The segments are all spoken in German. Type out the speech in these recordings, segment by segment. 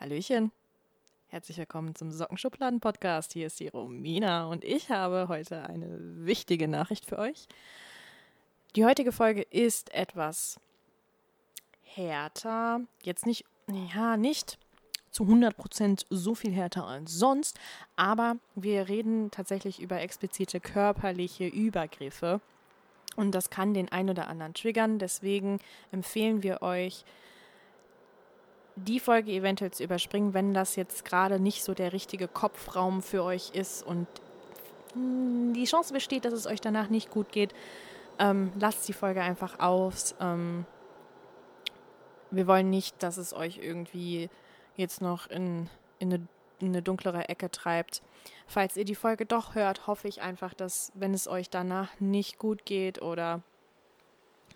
Hallöchen. Herzlich willkommen zum Sockenschubladen-Podcast. Hier ist die Romina und ich habe heute eine wichtige Nachricht für euch. Die heutige Folge ist etwas härter. Jetzt nicht, ja, nicht zu 100% so viel härter als sonst, aber wir reden tatsächlich über explizite körperliche Übergriffe und das kann den ein oder anderen triggern. Deswegen empfehlen wir euch, die Folge eventuell zu überspringen, wenn das jetzt gerade nicht so der richtige Kopfraum für euch ist und die Chance besteht, dass es euch danach nicht gut geht. Ähm, lasst die Folge einfach aus. Ähm, wir wollen nicht, dass es euch irgendwie jetzt noch in, in, eine, in eine dunklere Ecke treibt. Falls ihr die Folge doch hört, hoffe ich einfach, dass, wenn es euch danach nicht gut geht oder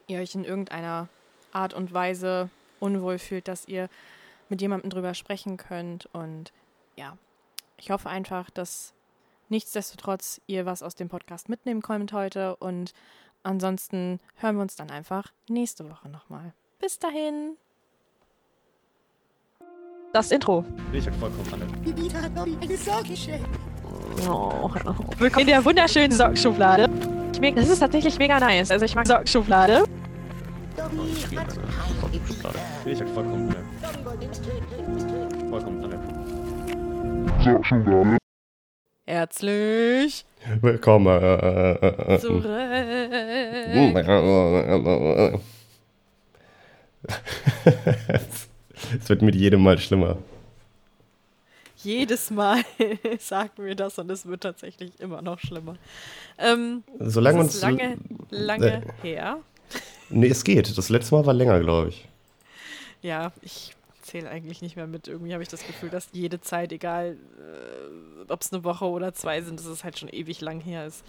ihr euch in irgendeiner Art und Weise unwohl fühlt, dass ihr mit jemandem drüber sprechen könnt. Und ja, ich hoffe einfach, dass nichtsdestotrotz ihr was aus dem Podcast mitnehmen könnt heute. Und ansonsten hören wir uns dann einfach nächste Woche nochmal. Bis dahin! Das Intro. Ich hab vollkommen alle. Oh, willkommen in der wunderschönen Sockenschublade. Das ist tatsächlich mega nice. Also ich mag Sockenschublade. Ich hab vollkommen alle. Vollkommen alle. Herzlich Willkommen. zurück. Es wird mit jedem Mal schlimmer. Jedes Mal sagen wir das und es wird tatsächlich immer noch schlimmer. Ähm, Solange uns. lange, lange äh, her. Nee, es geht. Das letzte Mal war länger, glaube ich. Ja, ich zähle eigentlich nicht mehr mit. Irgendwie habe ich das Gefühl, dass jede Zeit, egal äh, ob es eine Woche oder zwei sind, dass es halt schon ewig lang her ist.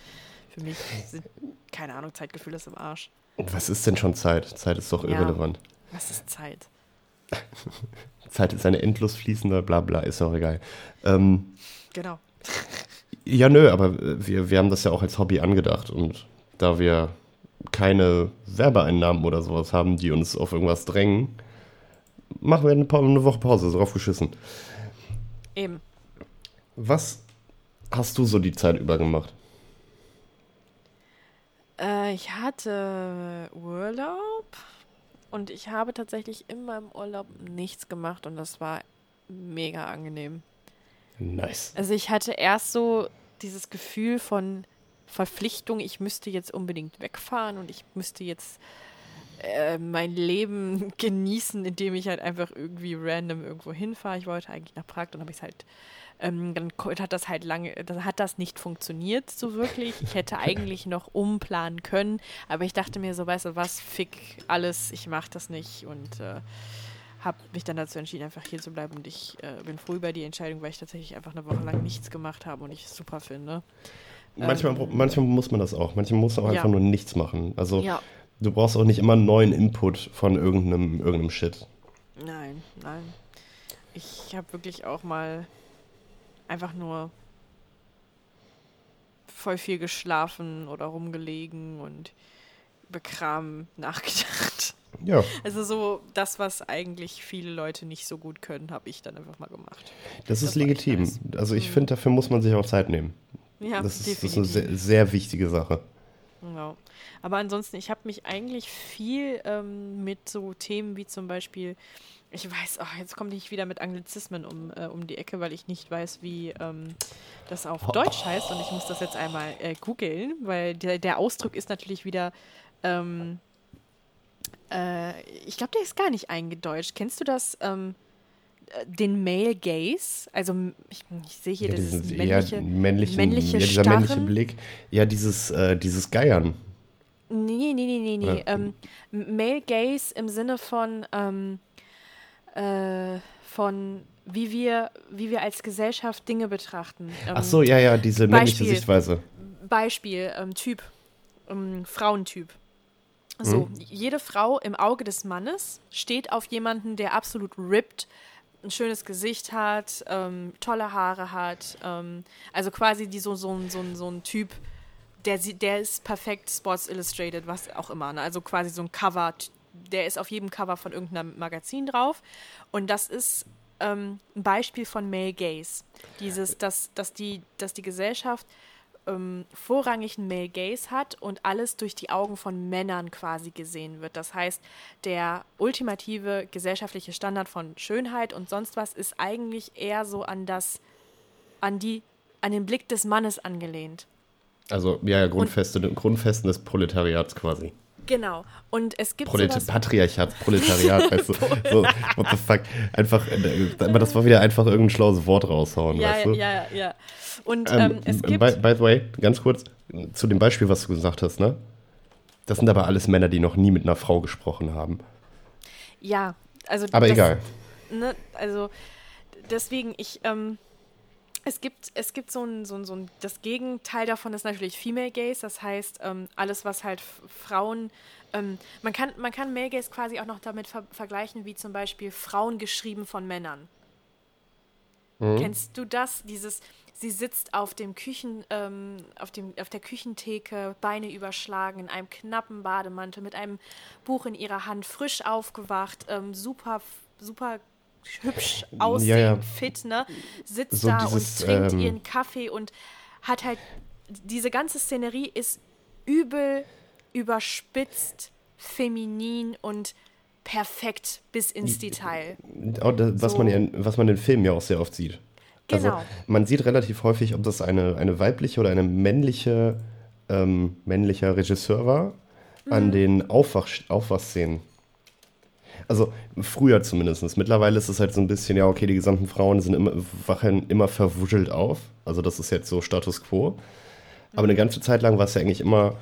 Für mich sind, keine Ahnung, Zeitgefühl ist im Arsch. Was ist denn schon Zeit? Zeit ist doch Ja. irrelevant. Was ist Zeit? Zeit ist eine endlos fließende, bla bla, ist auch egal. Ähm, Genau. Ja, nö, aber wir, wir haben das ja auch als Hobby angedacht und da wir keine Werbeeinnahmen oder sowas haben, die uns auf irgendwas drängen, machen wir eine, Pa- eine Woche Pause, so draufgeschissen. Eben. Was hast du so die Zeit über gemacht? Äh, ich hatte Urlaub und ich habe tatsächlich in meinem Urlaub nichts gemacht und das war mega angenehm. Nice. Also ich hatte erst so dieses Gefühl von Verpflichtung, ich müsste jetzt unbedingt wegfahren und ich müsste jetzt äh, mein Leben genießen, indem ich halt einfach irgendwie random irgendwo hinfahre. Ich wollte eigentlich nach Prag, dann habe ich es halt, ähm, dann hat das halt lange, dann hat das nicht funktioniert so wirklich. Ich hätte eigentlich noch umplanen können, aber ich dachte mir so, weißt du was, fick alles, ich mache das nicht und äh, habe mich dann dazu entschieden, einfach hier zu bleiben und ich äh, bin froh über die Entscheidung, weil ich tatsächlich einfach eine Woche lang nichts gemacht habe und ich es super finde. Manchmal, Ähm, manchmal muss man das auch. Manchmal muss man auch Ja. einfach nur nichts machen. Also Ja, du brauchst auch nicht immer einen neuen Input von irgendeinem, irgendeinem Shit. nein, nein. Ich habe wirklich auch mal einfach nur voll viel geschlafen oder rumgelegen und über Kram nachgedacht. Ja, Also so das, was eigentlich viele Leute nicht so gut können, habe ich dann einfach mal gemacht. das ist Das echt legitim. nice. Also ich Mhm. finde, dafür muss man sich auch Zeit nehmen. Ja, das, ist, das ist definitiv. eine sehr, sehr wichtige Sache. Genau. Aber ansonsten, ich habe mich eigentlich viel ähm, mit so Themen wie zum Beispiel, ich weiß, ach, jetzt komme ich wieder mit Anglizismen um, äh, um die Ecke, weil ich nicht weiß, wie ähm, das auf Deutsch heißt und ich muss das jetzt einmal äh, googeln, weil der, der Ausdruck ist natürlich wieder, ähm, äh, ich glaube, der ist gar nicht eingedeutscht. Kennst du das? Ähm, äh, den Male Gaze, also ich, ich sehe hier Ja, dieses männliche, männlichen, männliche ja, dieser männliche. Blick. Ja, dieses, äh, dieses Geiern. Nee, nee, nee, nee, nee. Ja. Ähm, Male Gaze im Sinne von, ähm, äh, von wie wir, wie wir als Gesellschaft Dinge betrachten. Ähm, Ach so, ja, ja, diese männliche Beispiel. Sichtweise. Beispiel, ähm, Typ, ähm, Frauentyp. So, jede Frau im Auge des Mannes steht auf jemanden, der absolut ripped, ein schönes Gesicht hat, ähm, tolle Haare hat, ähm, also quasi die so, so, ein- so, so ein Typ, der, der ist perfekt Sports Illustrated, was auch immer. Ne? Also quasi so ein Cover, der ist auf jedem Cover von irgendeinem Magazin drauf. Und das ist ähm, ein Beispiel von Male Gaze. Dieses, dass, dass, die, dass die Gesellschaft ähm, vorrangig einen Male Gaze hat und alles durch die Augen von Männern quasi gesehen wird. Das heißt, der ultimative gesellschaftliche Standard von Schönheit und sonst was ist eigentlich eher so an das, an die, an den Blick des Mannes angelehnt. Also ja, ja Grundfeste, und, Grundfesten des Proletariats quasi. Genau. Und es gibt Prolet sowas Patriarchat, Proletariat, weißt du. So, what the fuck. Einfach, äh, das war wieder einfach irgendein schlaues Wort raushauen, ja, weißt du? Ja, ja, ja. Und ähm, ähm, es gibt... By, by the way, ganz kurz, zu dem Beispiel, was du gesagt hast, ne? Das sind aber alles Männer, die noch nie mit einer Frau gesprochen haben. Ja, also... Aber das, egal. Ne, also, deswegen, ich... Ähm, es gibt, es gibt so ein, so ein, so ein, das Gegenteil davon ist natürlich Female Gaze, das heißt, ähm, alles, was halt Frauen, ähm, man, kann, man kann Male Gaze quasi auch noch damit ver vergleichen, wie zum Beispiel Frauen geschrieben von Männern. Mhm. Kennst du das? Dieses, sie sitzt auf dem Küchen, ähm, auf, dem, auf der Küchentheke, Beine überschlagen, in einem knappen Bademantel, mit einem Buch in ihrer Hand, frisch aufgewacht, ähm, super, super hübsch aussehen, ja, ja. fit, ne? Sitzt so da dieses, und trinkt ähm, ihren Kaffee und hat halt, diese ganze Szenerie ist übel überspitzt, feminin und perfekt bis ins Detail. Was, so. man in, was man in Filmen ja auch sehr oft sieht. Also, genau. Also man sieht relativ häufig, ob das eine, eine weibliche oder eine männliche ähm, männlicher Regisseur war, mhm. an den Aufwach, Aufwachszenen. Also früher zumindest. Mittlerweile ist es halt so ein bisschen, ja, okay, die gesamten Frauen sind immer, wachen immer verwuschelt auf. Also das ist jetzt so Status quo. Aber eine ganze Zeit lang war es ja eigentlich immer,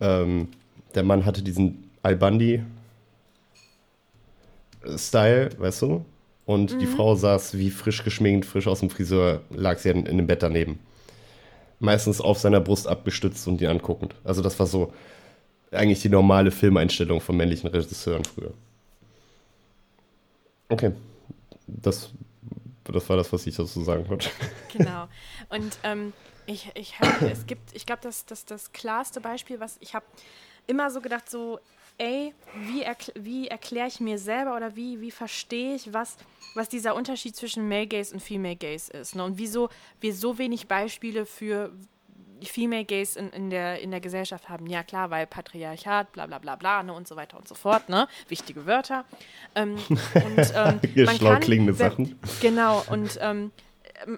ähm, der Mann hatte diesen Albandi-Style, weißt du? Und mhm. die Frau saß wie frisch geschminkt, frisch aus dem Friseur, lag sie in, in dem Bett daneben. Meistens auf seiner Brust abgestützt und ihn anguckend. Also das war so eigentlich die normale Filmeinstellung von männlichen Regisseuren früher. Okay. Das, das war das, was ich dazu sagen wollte. Genau. Und ähm, ich, ich hab, es gibt, ich glaube, das, das, das klarste Beispiel, was ich habe immer so gedacht, so, ey, wie, erkl wie erkläre ich mir selber oder wie, wie verstehe ich, was, was dieser Unterschied zwischen Male Gaze und Female Gaze ist. Ne? Und wieso wir so wenig Beispiele für Female Gaze in, in, der, in der Gesellschaft haben. Ja, klar, weil Patriarchat, bla bla bla bla ne, und so weiter und so fort, ne? Wichtige Wörter. Ähm, und, ähm, Hier schlau kann, klingende Sachen. Genau, und ähm,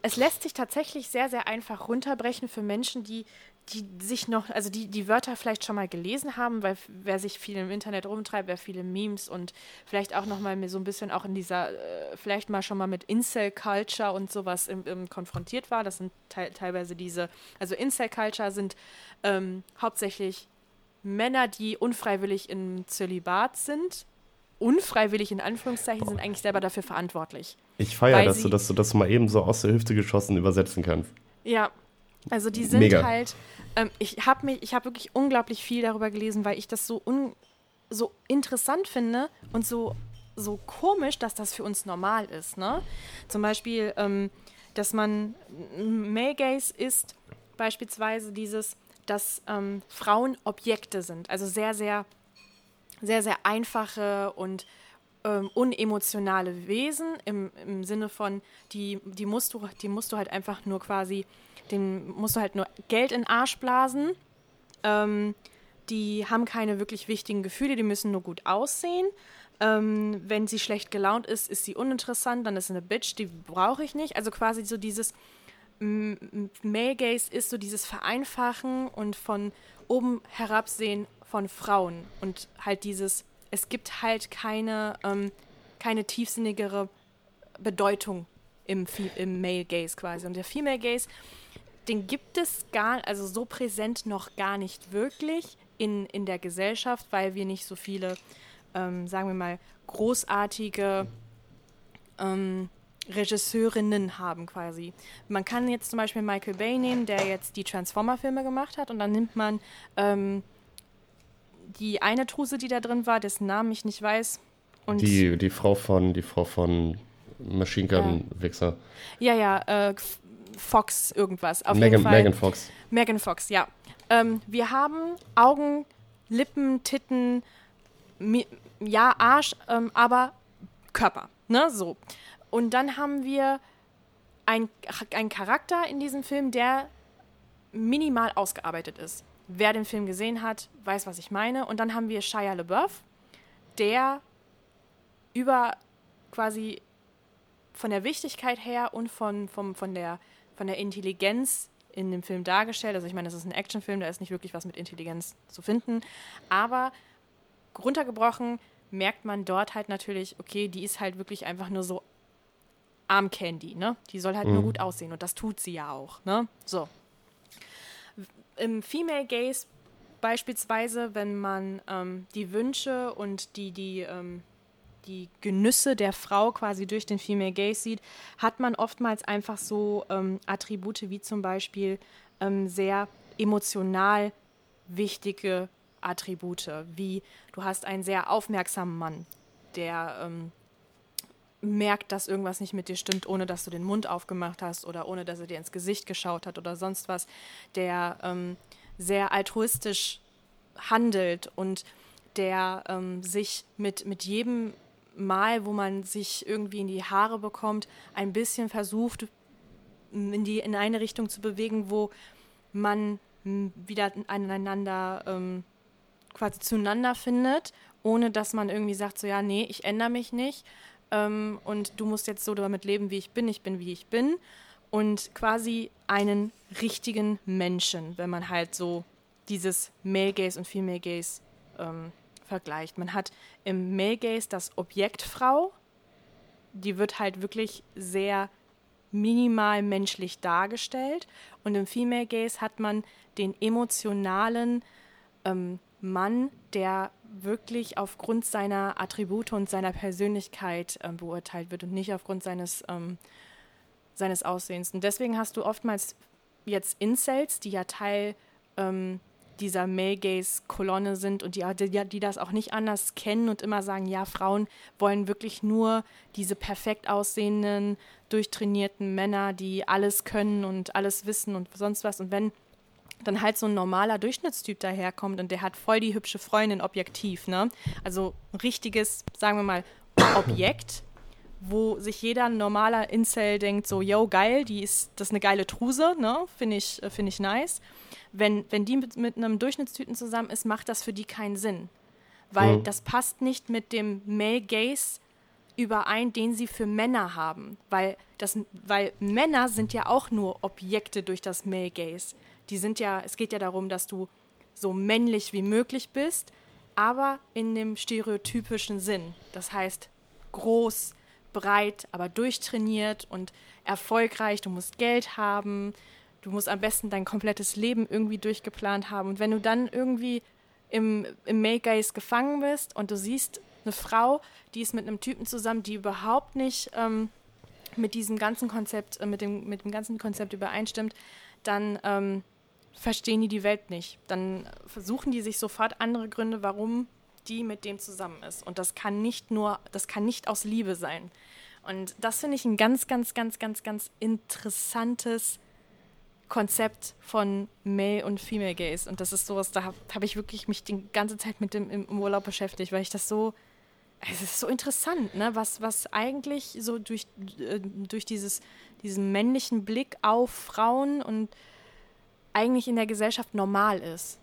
es lässt sich tatsächlich sehr, sehr einfach runterbrechen für Menschen, die, die sich noch, also die die Wörter vielleicht schon mal gelesen haben, weil wer sich viel im Internet rumtreibt, wer viele Memes und vielleicht auch noch mal so ein bisschen auch in dieser, äh, vielleicht mal schon mal mit Incel-Culture und sowas im, im konfrontiert war. Das sind te teilweise diese, also Incel-Culture sind ähm, hauptsächlich Männer, die unfreiwillig im Zölibat sind. Unfreiwillig in Anführungszeichen sind eigentlich selber dafür verantwortlich. Ich feiere, dass du, dass du das mal eben so aus der Hüfte geschossen übersetzen kannst. Ja, also die sind Mega. halt ähm, ich habe mich, ich habe wirklich unglaublich viel darüber gelesen, weil ich das so, un, so interessant finde und so, so komisch, dass das für uns normal ist. Ne? Zum Beispiel, ähm, dass man Male Gaze ist beispielsweise dieses, dass ähm, Frauen Objekte sind, also sehr, sehr, sehr, sehr einfache und ähm, unemotionale Wesen im, im Sinne von, die, die, musst du, die musst du halt einfach nur quasi den musst du halt nur Geld in den Arsch blasen. Ähm, die haben keine wirklich wichtigen Gefühle, die müssen nur gut aussehen. Ähm, wenn sie schlecht gelaunt ist, ist sie uninteressant, dann ist sie eine Bitch, die brauche ich nicht. Also quasi so dieses Male Gaze ist so dieses Vereinfachen und von oben herabsehen von Frauen und halt dieses, es gibt halt keine, ähm, keine tiefsinnigere Bedeutung im, im Male Gaze quasi. Und der Female Gaze den gibt es gar, also so präsent noch gar nicht wirklich in, in der Gesellschaft, weil wir nicht so viele, ähm, sagen wir mal, großartige ähm, Regisseurinnen haben quasi. Man kann jetzt zum Beispiel Michael Bay nehmen, der jetzt die Transformer-Filme gemacht hat und dann nimmt man ähm, die eine Truse, die da drin war, dessen Namen ich nicht weiß. Und die, die Frau von, die Frau von Machine Gun Wichser. Ja, ja, äh, Fox irgendwas. Auf Megan, jeden Fall. Megan Fox. Megan Fox, ja. Ähm, wir haben Augen, Lippen, Titten, ja, Arsch, ähm, aber Körper, ne, so. Und dann haben wir einen Charakter in diesem Film, der minimal ausgearbeitet ist. Wer den Film gesehen hat, weiß, was ich meine. Und dann haben wir Shia LaBeouf, der über quasi von der Wichtigkeit her und von, von, von, der, von der Intelligenz in dem Film dargestellt. Also ich meine, das ist ein Actionfilm, da ist nicht wirklich was mit Intelligenz zu finden. Aber runtergebrochen merkt man dort halt natürlich, okay, die ist halt wirklich einfach nur so Armcandy, ne? Die soll halt mhm. nur gut aussehen und das tut sie ja auch, ne? So. Im Female Gaze beispielsweise, wenn man ähm, die Wünsche und die, die, ähm, die Genüsse der Frau quasi durch den Female Gaze sieht, hat man oftmals einfach so ähm, Attribute wie zum Beispiel ähm, sehr emotional wichtige Attribute, wie du hast einen sehr aufmerksamen Mann, der ähm, merkt, dass irgendwas nicht mit dir stimmt, ohne dass du den Mund aufgemacht hast oder ohne dass er dir ins Gesicht geschaut hat oder sonst was, der ähm, sehr altruistisch handelt und der ähm, sich mit, mit jedem Mal, wo man sich irgendwie in die Haare bekommt, ein bisschen versucht, in, die, in eine Richtung zu bewegen, wo man wieder aneinander ähm, quasi zueinander findet, ohne dass man irgendwie sagt, so ja, nee, ich ändere mich nicht ähm, und du musst jetzt so damit leben, wie ich bin, ich bin, wie ich bin. Und quasi einen richtigen Menschen, wenn man halt so dieses Male Gaze und Female Gaze ähm, vergleicht. Man hat im Male Gaze das Objekt Frau, die wird halt wirklich sehr minimal menschlich dargestellt. Und im Female Gaze hat man den emotionalen ähm, Mann, der wirklich aufgrund seiner Attribute und seiner Persönlichkeit äh, beurteilt wird und nicht aufgrund seines, ähm, seines Aussehens. Und deswegen hast du oftmals jetzt Incels, die ja Teil ähm, dieser Male Gaze Kolonne sind und die, die, die das auch nicht anders kennen und immer sagen, ja, Frauen wollen wirklich nur diese perfekt aussehenden, durchtrainierten Männer, die alles können und alles wissen und sonst was. Und wenn dann halt so ein normaler Durchschnittstyp daherkommt und der hat voll die hübsche Freundin objektiv, ne? Also ein richtiges, sagen wir mal, Objekt, wo sich jeder normaler Incel denkt, so, yo, geil, die ist, das ist eine geile Truse, ne? Finde ich, äh, find ich nice. Wenn, wenn die mit, mit einem Durchschnittstypen zusammen ist, macht das für die keinen Sinn. Weil mhm. das passt nicht mit dem Male Gaze überein, den sie für Männer haben. Weil, das, weil Männer sind ja auch nur Objekte durch das Male Gaze die sind ja, es geht ja darum, dass du so männlich wie möglich bist, aber in dem stereotypischen Sinn. Das heißt, groß, breit, aber durchtrainiert und erfolgreich. Du musst Geld haben. Du musst am besten dein komplettes Leben irgendwie durchgeplant haben. Und wenn du dann irgendwie im, im Make-Gaze gefangen bist und du siehst eine Frau, die ist mit einem Typen zusammen, die überhaupt nicht ähm, mit diesem ganzen Konzept, äh, mit, dem, mit dem ganzen Konzept übereinstimmt, dann ähm, verstehen die die Welt nicht. Dann versuchen die sich sofort andere Gründe, warum die mit dem zusammen ist. Und das kann nicht nur, das kann nicht aus Liebe sein. Und das finde ich ein ganz, ganz, ganz, ganz, ganz interessantes Konzept von Male und Female Gaze. Und das ist sowas, da habe hab ich wirklich mich die ganze Zeit mit dem im Urlaub beschäftigt, weil ich das so, es ist so interessant, ne? was, was eigentlich so durch, äh, durch dieses, diesen männlichen Blick auf Frauen und eigentlich in der Gesellschaft normal ist.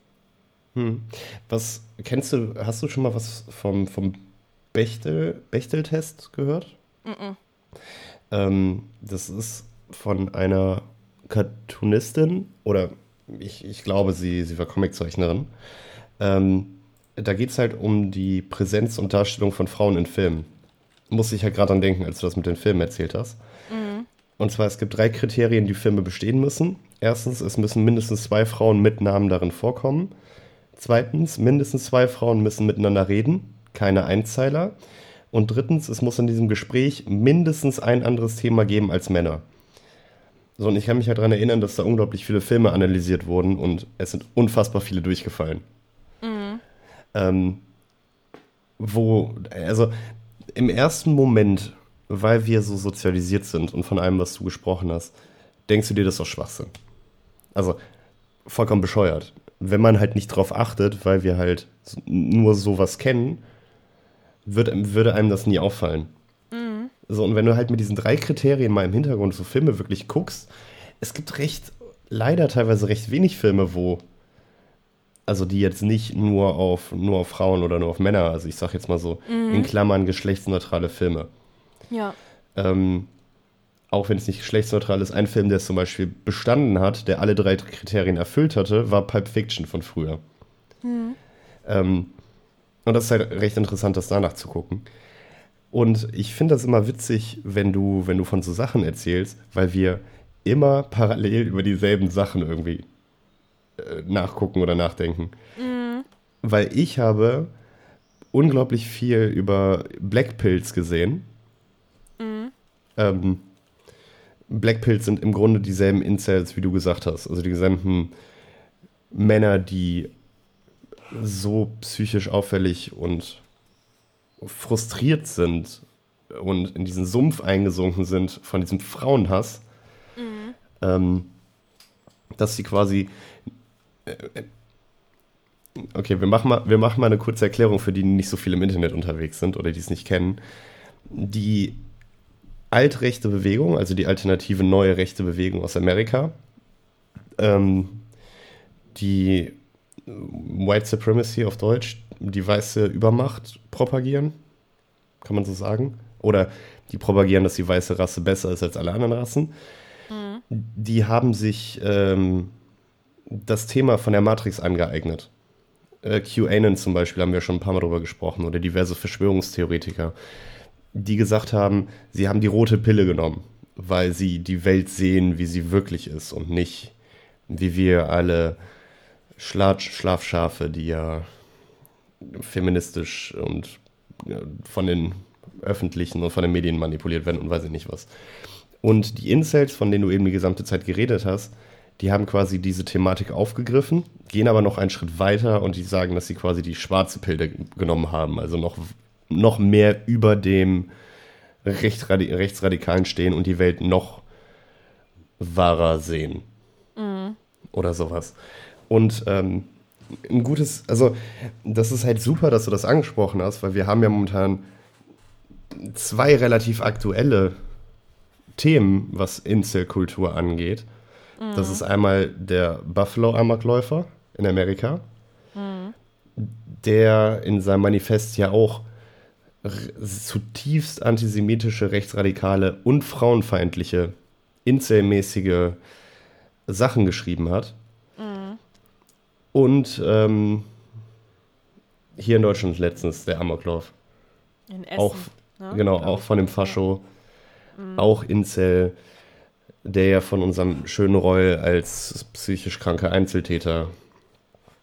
Hm. Was kennst du, hast du schon mal was vom, vom Bechtel, Bechtel-Test gehört? Mm, -mm. Ähm, das ist von einer Cartoonistin oder ich, ich glaube, sie, sie war Comiczeichnerin. Ähm, da geht es halt um die Präsenz und Darstellung von Frauen in Filmen. Muss ich halt gerade dran denken, als du das mit den Filmen erzählt hast. Und zwar, es gibt drei Kriterien, die Filme bestehen müssen. Erstens, es müssen mindestens zwei Frauen mit Namen darin vorkommen. Zweitens, mindestens zwei Frauen müssen miteinander reden, keine Einzeiler. Und drittens, es muss in diesem Gespräch mindestens ein anderes Thema geben als Männer. So, und ich kann mich halt daran erinnern, dass da unglaublich viele Filme analysiert wurden und es sind unfassbar viele durchgefallen. Mhm. Ähm, wo, also im ersten Moment, weil wir so sozialisiert sind und von allem, was du gesprochen hast, denkst du dir, das ist doch Schwachsinn. Also vollkommen bescheuert. Wenn man halt nicht drauf achtet, weil wir halt nur sowas kennen, wird, würde einem das nie auffallen. Mhm. So, und wenn du halt mit diesen drei Kriterien mal im Hintergrund so Filme wirklich guckst, es gibt recht, leider teilweise recht wenig Filme, wo, also die jetzt nicht nur auf, nur auf Frauen oder nur auf Männer, also ich sag jetzt mal so, mhm. in Klammern geschlechtsneutrale Filme. Ja. Ähm, auch wenn es nicht geschlechtsneutral ist, ein Film, der es zum Beispiel bestanden hat, der alle drei Kriterien erfüllt hatte, war Pulp Fiction von früher. Mhm. Ähm, und das ist halt recht interessant, das danach zu gucken. Und ich finde das immer witzig, wenn du, wenn du von so Sachen erzählst, weil wir immer parallel über dieselben Sachen irgendwie äh, nachgucken oder nachdenken. Mhm. Weil ich habe unglaublich viel über Black Pills gesehen. Ähm, Black Pills sind im Grunde dieselben Incels, wie du gesagt hast. Also dieselben Männer, die so psychisch auffällig und frustriert sind und in diesen Sumpf eingesunken sind von diesem Frauenhass, mhm. ähm, dass sie quasi. Äh, okay, wir machen, mal, wir machen mal eine kurze Erklärung für die, die nicht so viel im Internet unterwegs sind oder die es nicht kennen. Die altrechte Bewegung, also die alternative neue rechte Bewegung aus Amerika, ähm, die White Supremacy auf Deutsch, die weiße Übermacht propagieren, kann man so sagen. Oder die propagieren, dass die weiße Rasse besser ist als alle anderen Rassen. Mhm. Die haben sich ähm, das Thema von der Matrix angeeignet. Äh, QAnon zum Beispiel haben wir schon ein paar Mal drüber gesprochen oder diverse Verschwörungstheoretiker, die gesagt haben, sie haben die rote Pille genommen, weil sie die Welt sehen, wie sie wirklich ist und nicht wie wir alle Schla Schlafschafe, die ja feministisch und von den öffentlichen und von den Medien manipuliert werden und weiß ich nicht was. Und die Incels, von denen du eben die gesamte Zeit geredet hast, die haben quasi diese Thematik aufgegriffen, gehen aber noch einen Schritt weiter und die sagen, dass sie quasi die schwarze Pille genommen haben, also noch, noch mehr über dem Rechtsradi Rechtsradikalen stehen und die Welt noch wahrer sehen. Mhm. Oder sowas. Und ähm, ein gutes, also das ist halt super, dass du das angesprochen hast, weil wir haben ja momentan zwei relativ aktuelle Themen, was Inselkultur angeht. Mhm. Das ist einmal der Buffalo-Amokläufer in Amerika, mhm. der in seinem Manifest ja auch zutiefst antisemitische, rechtsradikale und frauenfeindliche, inselmäßige Sachen geschrieben hat. Und ähm, hier in Deutschland letztens der Amoklauf. In Essen. Auch, ne? Genau, auch von dem Fascho. Mhm. Auch Incel, der ja von unserem schönen Reul als psychisch kranker Einzeltäter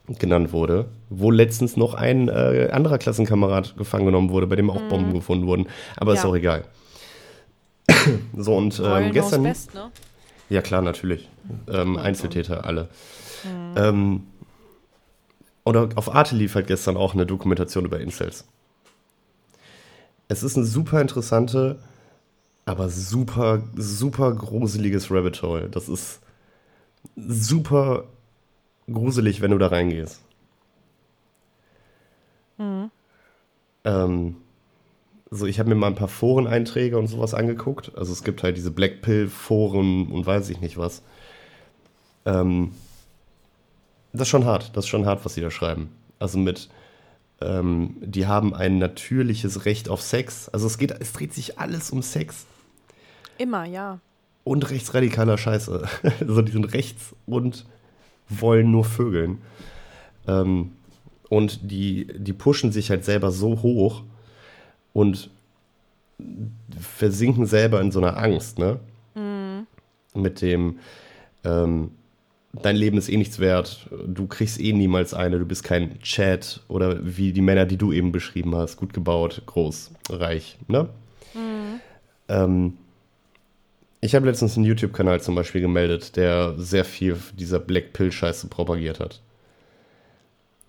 genannt wurde, wo letztens noch ein äh, anderer Klassenkamerad gefangen genommen wurde, bei dem auch mhm. Bomben gefunden wurden. Aber ja. ist auch egal. so und ähm, gestern. Best, ne? Ja, klar, natürlich. Ähm, Einzeltäter, alle. Mhm. Ähm, oder auf Arte lief halt gestern auch eine Dokumentation über Incels. Es ist eine super interessante, aber super, super gruseliges Rabbit Hole. Das ist super gruselig, wenn du da reingehst. Mhm. Ähm, so, ich habe mir mal ein paar Foreneinträge und sowas angeguckt. Also es gibt halt diese Blackpill-Foren und weiß ich nicht was. Ähm, das ist schon hart, das ist schon hart, was sie da schreiben. Also mit, ähm, die haben ein natürliches Recht auf Sex. Also es geht, es dreht sich alles um Sex. Immer, ja. Und rechtsradikaler Scheiße. also die sind rechts und wollen nur vögeln. Ähm, und die, die pushen sich halt selber so hoch und versinken selber in so einer Angst, ne? Mhm. Mit dem, ähm, dein Leben ist eh nichts wert, du kriegst eh niemals eine, du bist kein Chat oder wie die Männer, die du eben beschrieben hast, gut gebaut, groß, reich, ne? Mhm. Ähm, ich habe letztens einen YouTube-Kanal zum Beispiel gemeldet, der sehr viel dieser Black Pill-Scheiße propagiert hat.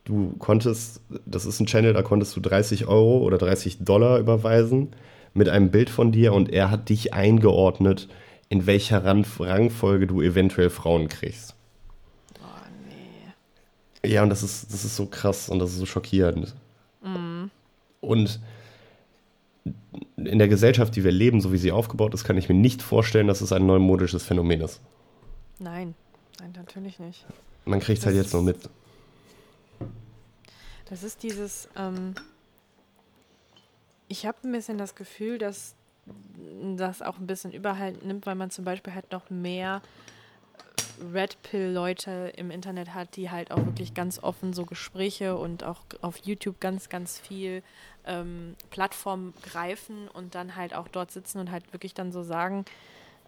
Du konntest, das ist ein Channel, da konntest du 30 Euro oder 30 Dollar überweisen mit einem Bild von dir und er hat dich eingeordnet, in welcher Rangfolge du eventuell Frauen kriegst. Ja, und das ist, das ist so krass und das ist so schockierend. Mhm. Und in der Gesellschaft, die wir leben, so wie sie aufgebaut ist, kann ich mir nicht vorstellen, dass es ein neumodisches Phänomen ist. Nein, nein, natürlich nicht. Man kriegt es halt jetzt nur mit. Das ist dieses, ähm, ich habe ein bisschen das Gefühl, dass das auch ein bisschen Überhalt nimmt, weil man zum Beispiel halt noch mehr Red Pill-Leute im Internet hat, die halt auch wirklich ganz offen so Gespräche und auch auf YouTube ganz, ganz viel ähm, Plattform greifen und dann halt auch dort sitzen und halt wirklich dann so sagen,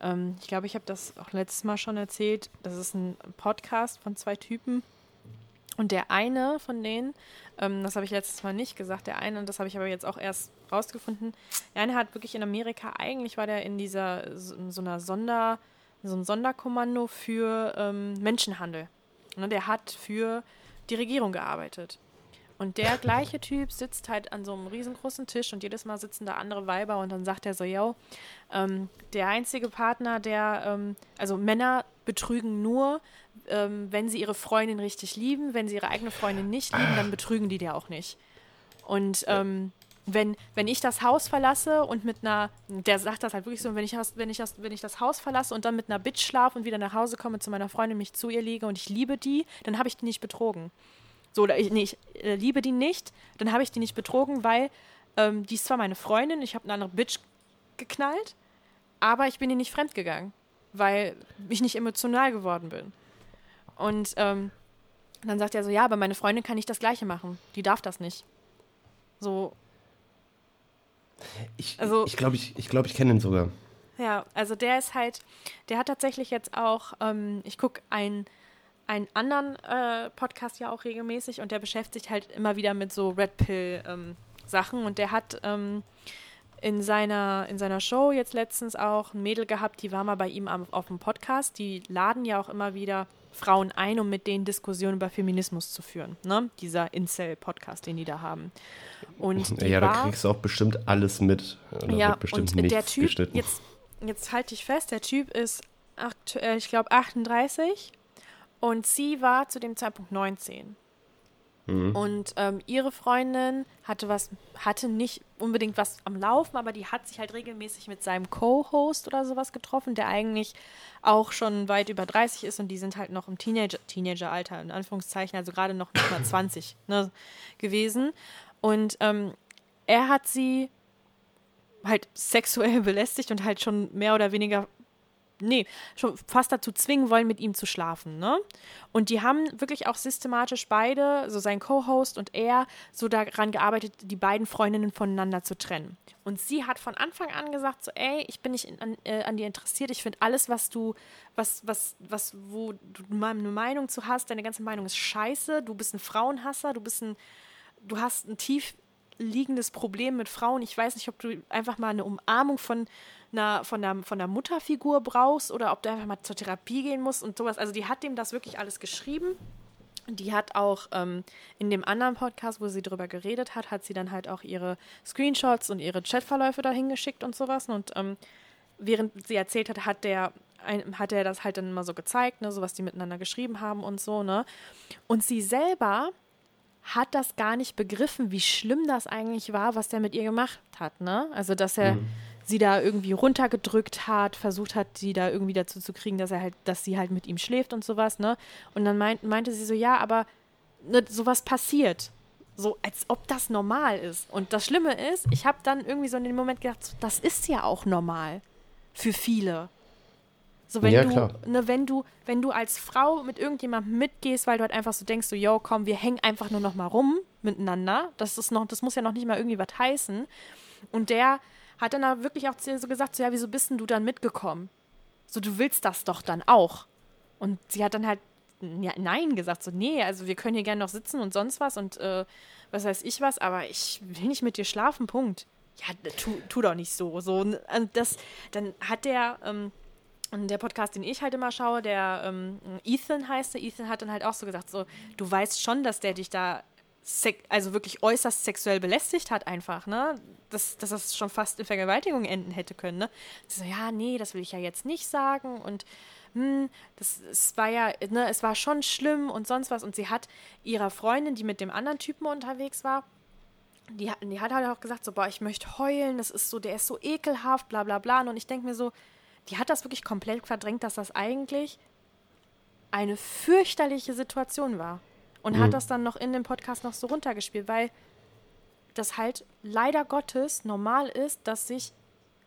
ähm, ich glaube, ich habe das auch letztes Mal schon erzählt, das ist ein Podcast von zwei Typen und der eine von denen, ähm, das habe ich letztes Mal nicht gesagt, der eine, das habe ich aber jetzt auch erst rausgefunden, der eine hat wirklich in Amerika, eigentlich war der in dieser, so, so einer Sonder- so ein Sonderkommando für ähm, Menschenhandel. Ne, der hat für die Regierung gearbeitet. Und der gleiche Typ sitzt halt an so einem riesengroßen Tisch und jedes Mal sitzen da andere Weiber und dann sagt er so, yo, ähm, der einzige Partner, der, ähm, also Männer betrügen nur, ähm, wenn sie ihre Freundin richtig lieben, wenn sie ihre eigene Freundin nicht lieben, dann betrügen die dir auch nicht. Und ähm, wenn, wenn ich das Haus verlasse und mit einer, der sagt das halt wirklich so, wenn ich, wenn ich, das, wenn ich das Haus verlasse und dann mit einer Bitch schlafe und wieder nach Hause komme, zu meiner Freundin mich zu ihr lege und ich liebe die, dann habe ich die nicht betrogen. So, oder ich, nee, ich äh, liebe die nicht, dann habe ich die nicht betrogen, weil ähm, die ist zwar meine Freundin, ich habe eine andere Bitch geknallt, aber ich bin ihr nicht fremdgegangen, weil ich nicht emotional geworden bin. Und ähm, dann sagt er so, ja, aber meine Freundin kann nicht das Gleiche machen. Die darf das nicht. So, ich glaube, also, ich, glaub, ich, ich, glaub, ich kenne ihn sogar. Ja, also der ist halt, der hat tatsächlich jetzt auch, ähm, ich gucke einen, einen anderen äh, Podcast ja auch regelmäßig und der beschäftigt halt immer wieder mit so Red Pill ähm, Sachen und der hat ähm, in seiner, in seiner Show jetzt letztens auch ein Mädel gehabt, die war mal bei ihm am, auf dem Podcast. Die laden ja auch immer wieder Frauen ein, um mit denen Diskussionen über Feminismus zu führen. Ne? Dieser Incel-Podcast, den die da haben. Und ja, da kriegst du auch bestimmt alles mit. Da ja, bestimmt und der Typ, geschnitten. jetzt, jetzt halte ich fest, der Typ ist aktuell, ich glaube, 38 und sie war zu dem Zeitpunkt 19. Mhm. Und ähm, ihre Freundin hatte was, hatte nicht unbedingt was am Laufen, aber die hat sich halt regelmäßig mit seinem Co-Host oder sowas getroffen, der eigentlich auch schon weit über 30 ist und die sind halt noch im Teenager, Teenager-Alter, in Anführungszeichen, also gerade noch nicht mal 20 ne, gewesen. Und ähm, er hat sie halt sexuell belästigt und halt schon mehr oder weniger nee, schon fast dazu zwingen wollen, mit ihm zu schlafen, ne? Und die haben wirklich auch systematisch beide, so sein Co-Host und er, so daran gearbeitet, die beiden Freundinnen voneinander zu trennen. Und sie hat von Anfang an gesagt, so, ey, ich bin nicht an, äh, an, dir interessiert, ich finde alles, was du, was, was, was, wo du eine Meinung zu hast, deine ganze Meinung ist scheiße, du bist ein Frauenhasser, du bist ein, du hast ein tief liegendes Problem mit Frauen. Ich weiß nicht, ob du einfach mal eine Umarmung von einer, von, der, von der Mutterfigur brauchst oder ob du einfach mal zur Therapie gehen musst und sowas. Also die hat dem das wirklich alles geschrieben. Die hat auch ähm, in dem anderen Podcast, wo sie drüber geredet hat, hat sie dann halt auch ihre Screenshots und ihre Chatverläufe dahin geschickt und sowas. Und ähm, während sie erzählt hat, hat der hat er das halt dann immer so gezeigt, ne, so was die miteinander geschrieben haben und so, ne? Und sie selber hat das gar nicht begriffen, wie schlimm das eigentlich war, was der mit ihr gemacht hat, ne? Also, dass er mhm sie da irgendwie runtergedrückt hat, versucht hat, sie da irgendwie dazu zu kriegen, dass er halt, dass sie halt mit ihm schläft und sowas, ne? Und dann meint, meinte sie so, ja, aber ne, sowas passiert. So, als ob das normal ist. Und das Schlimme ist, ich habe dann irgendwie so in dem Moment gedacht, das ist ja auch normal. Für viele. So, wenn ja, du, klar. ne, wenn du, wenn du als Frau mit irgendjemandem mitgehst, weil du halt einfach so denkst, so, yo, komm, wir hängen einfach nur noch mal rum miteinander. Das ist noch, das muss ja noch nicht mal irgendwie was heißen. Und der hat dann aber wirklich auch so gesagt, so, ja, wieso bist denn du dann mitgekommen? So, du willst das doch dann auch. Und sie hat dann halt ja, nein gesagt, so, nee, also wir können hier gerne noch sitzen und sonst was und äh, was weiß ich was, aber ich will nicht mit dir schlafen, Punkt. Ja, tu, tu doch nicht so. so und das, dann hat der, ähm, der Podcast, den ich halt immer schaue, der ähm, Ethan heißt der, Ethan hat dann halt auch so gesagt, so, du weißt schon, dass der dich da also wirklich äußerst sexuell belästigt hat einfach, ne? Dass, dass das schon fast in Vergewaltigung enden hätte können, ne? Sie so, ja, nee, das will ich ja jetzt nicht sagen und hm, das es war ja, ne, es war schon schlimm und sonst was und sie hat ihrer Freundin, die mit dem anderen Typen unterwegs war, die, die hat halt auch gesagt, so, boah, ich möchte heulen, das ist so, der ist so ekelhaft, bla bla bla. Und ich denke mir so, die hat das wirklich komplett verdrängt, dass das eigentlich eine fürchterliche Situation war. Und mhm. hat das dann noch in dem Podcast noch so runtergespielt, weil das halt leider Gottes normal ist, dass sich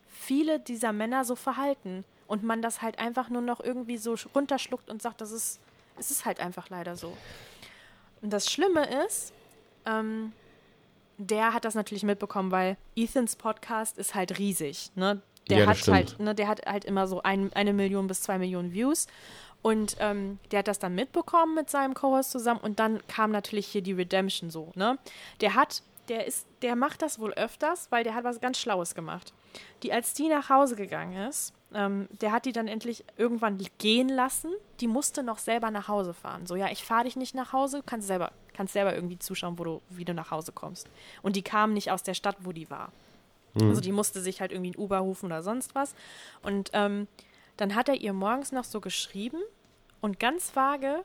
viele dieser Männer so verhalten und man das halt einfach nur noch irgendwie so runterschluckt und sagt, das ist, es ist halt einfach leider so. Und das Schlimme ist, ähm, der hat das natürlich mitbekommen, weil Ethans Podcast ist halt riesig. Ne? Der Ja, hat stimmt. halt, ne, der hat halt immer so ein, eine Million bis zwei Millionen Views. Und ähm, der hat das dann mitbekommen mit seinem Co-Host zusammen und dann kam natürlich hier die Redemption so, ne? Der hat, der ist, der macht das wohl öfters, weil der hat was ganz Schlaues gemacht. Die, als die nach Hause gegangen ist, ähm, der hat die dann endlich irgendwann gehen lassen. Die musste noch selber nach Hause fahren. So, ja, ich fahre dich nicht nach Hause, kannst selber, kannst selber irgendwie zuschauen, wo du, wie du nach Hause kommst. Und die kam nicht aus der Stadt, wo die war. Also die musste sich halt irgendwie ein Uber rufen oder sonst was. Und ähm, dann hat er ihr morgens noch so geschrieben und ganz vage,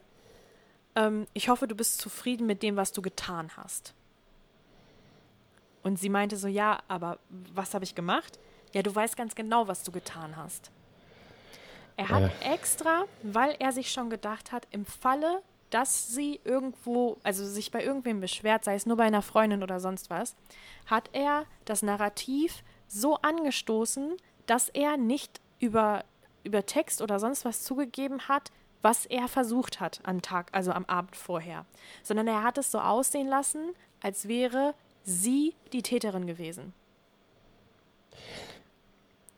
ähm, ich hoffe, du bist zufrieden mit dem, was du getan hast. Und sie meinte so, ja, aber was habe ich gemacht? Ja, du weißt ganz genau, was du getan hast. Er hat extra, weil er sich schon gedacht hat, im Falle, dass sie irgendwo, also sich bei irgendwem beschwert, sei es nur bei einer Freundin oder sonst was, hat er das Narrativ so angestoßen, dass er nicht über, über Text oder sonst was zugegeben hat, was er versucht hat am Tag, also am Abend vorher, sondern er hat es so aussehen lassen, als wäre sie die Täterin gewesen.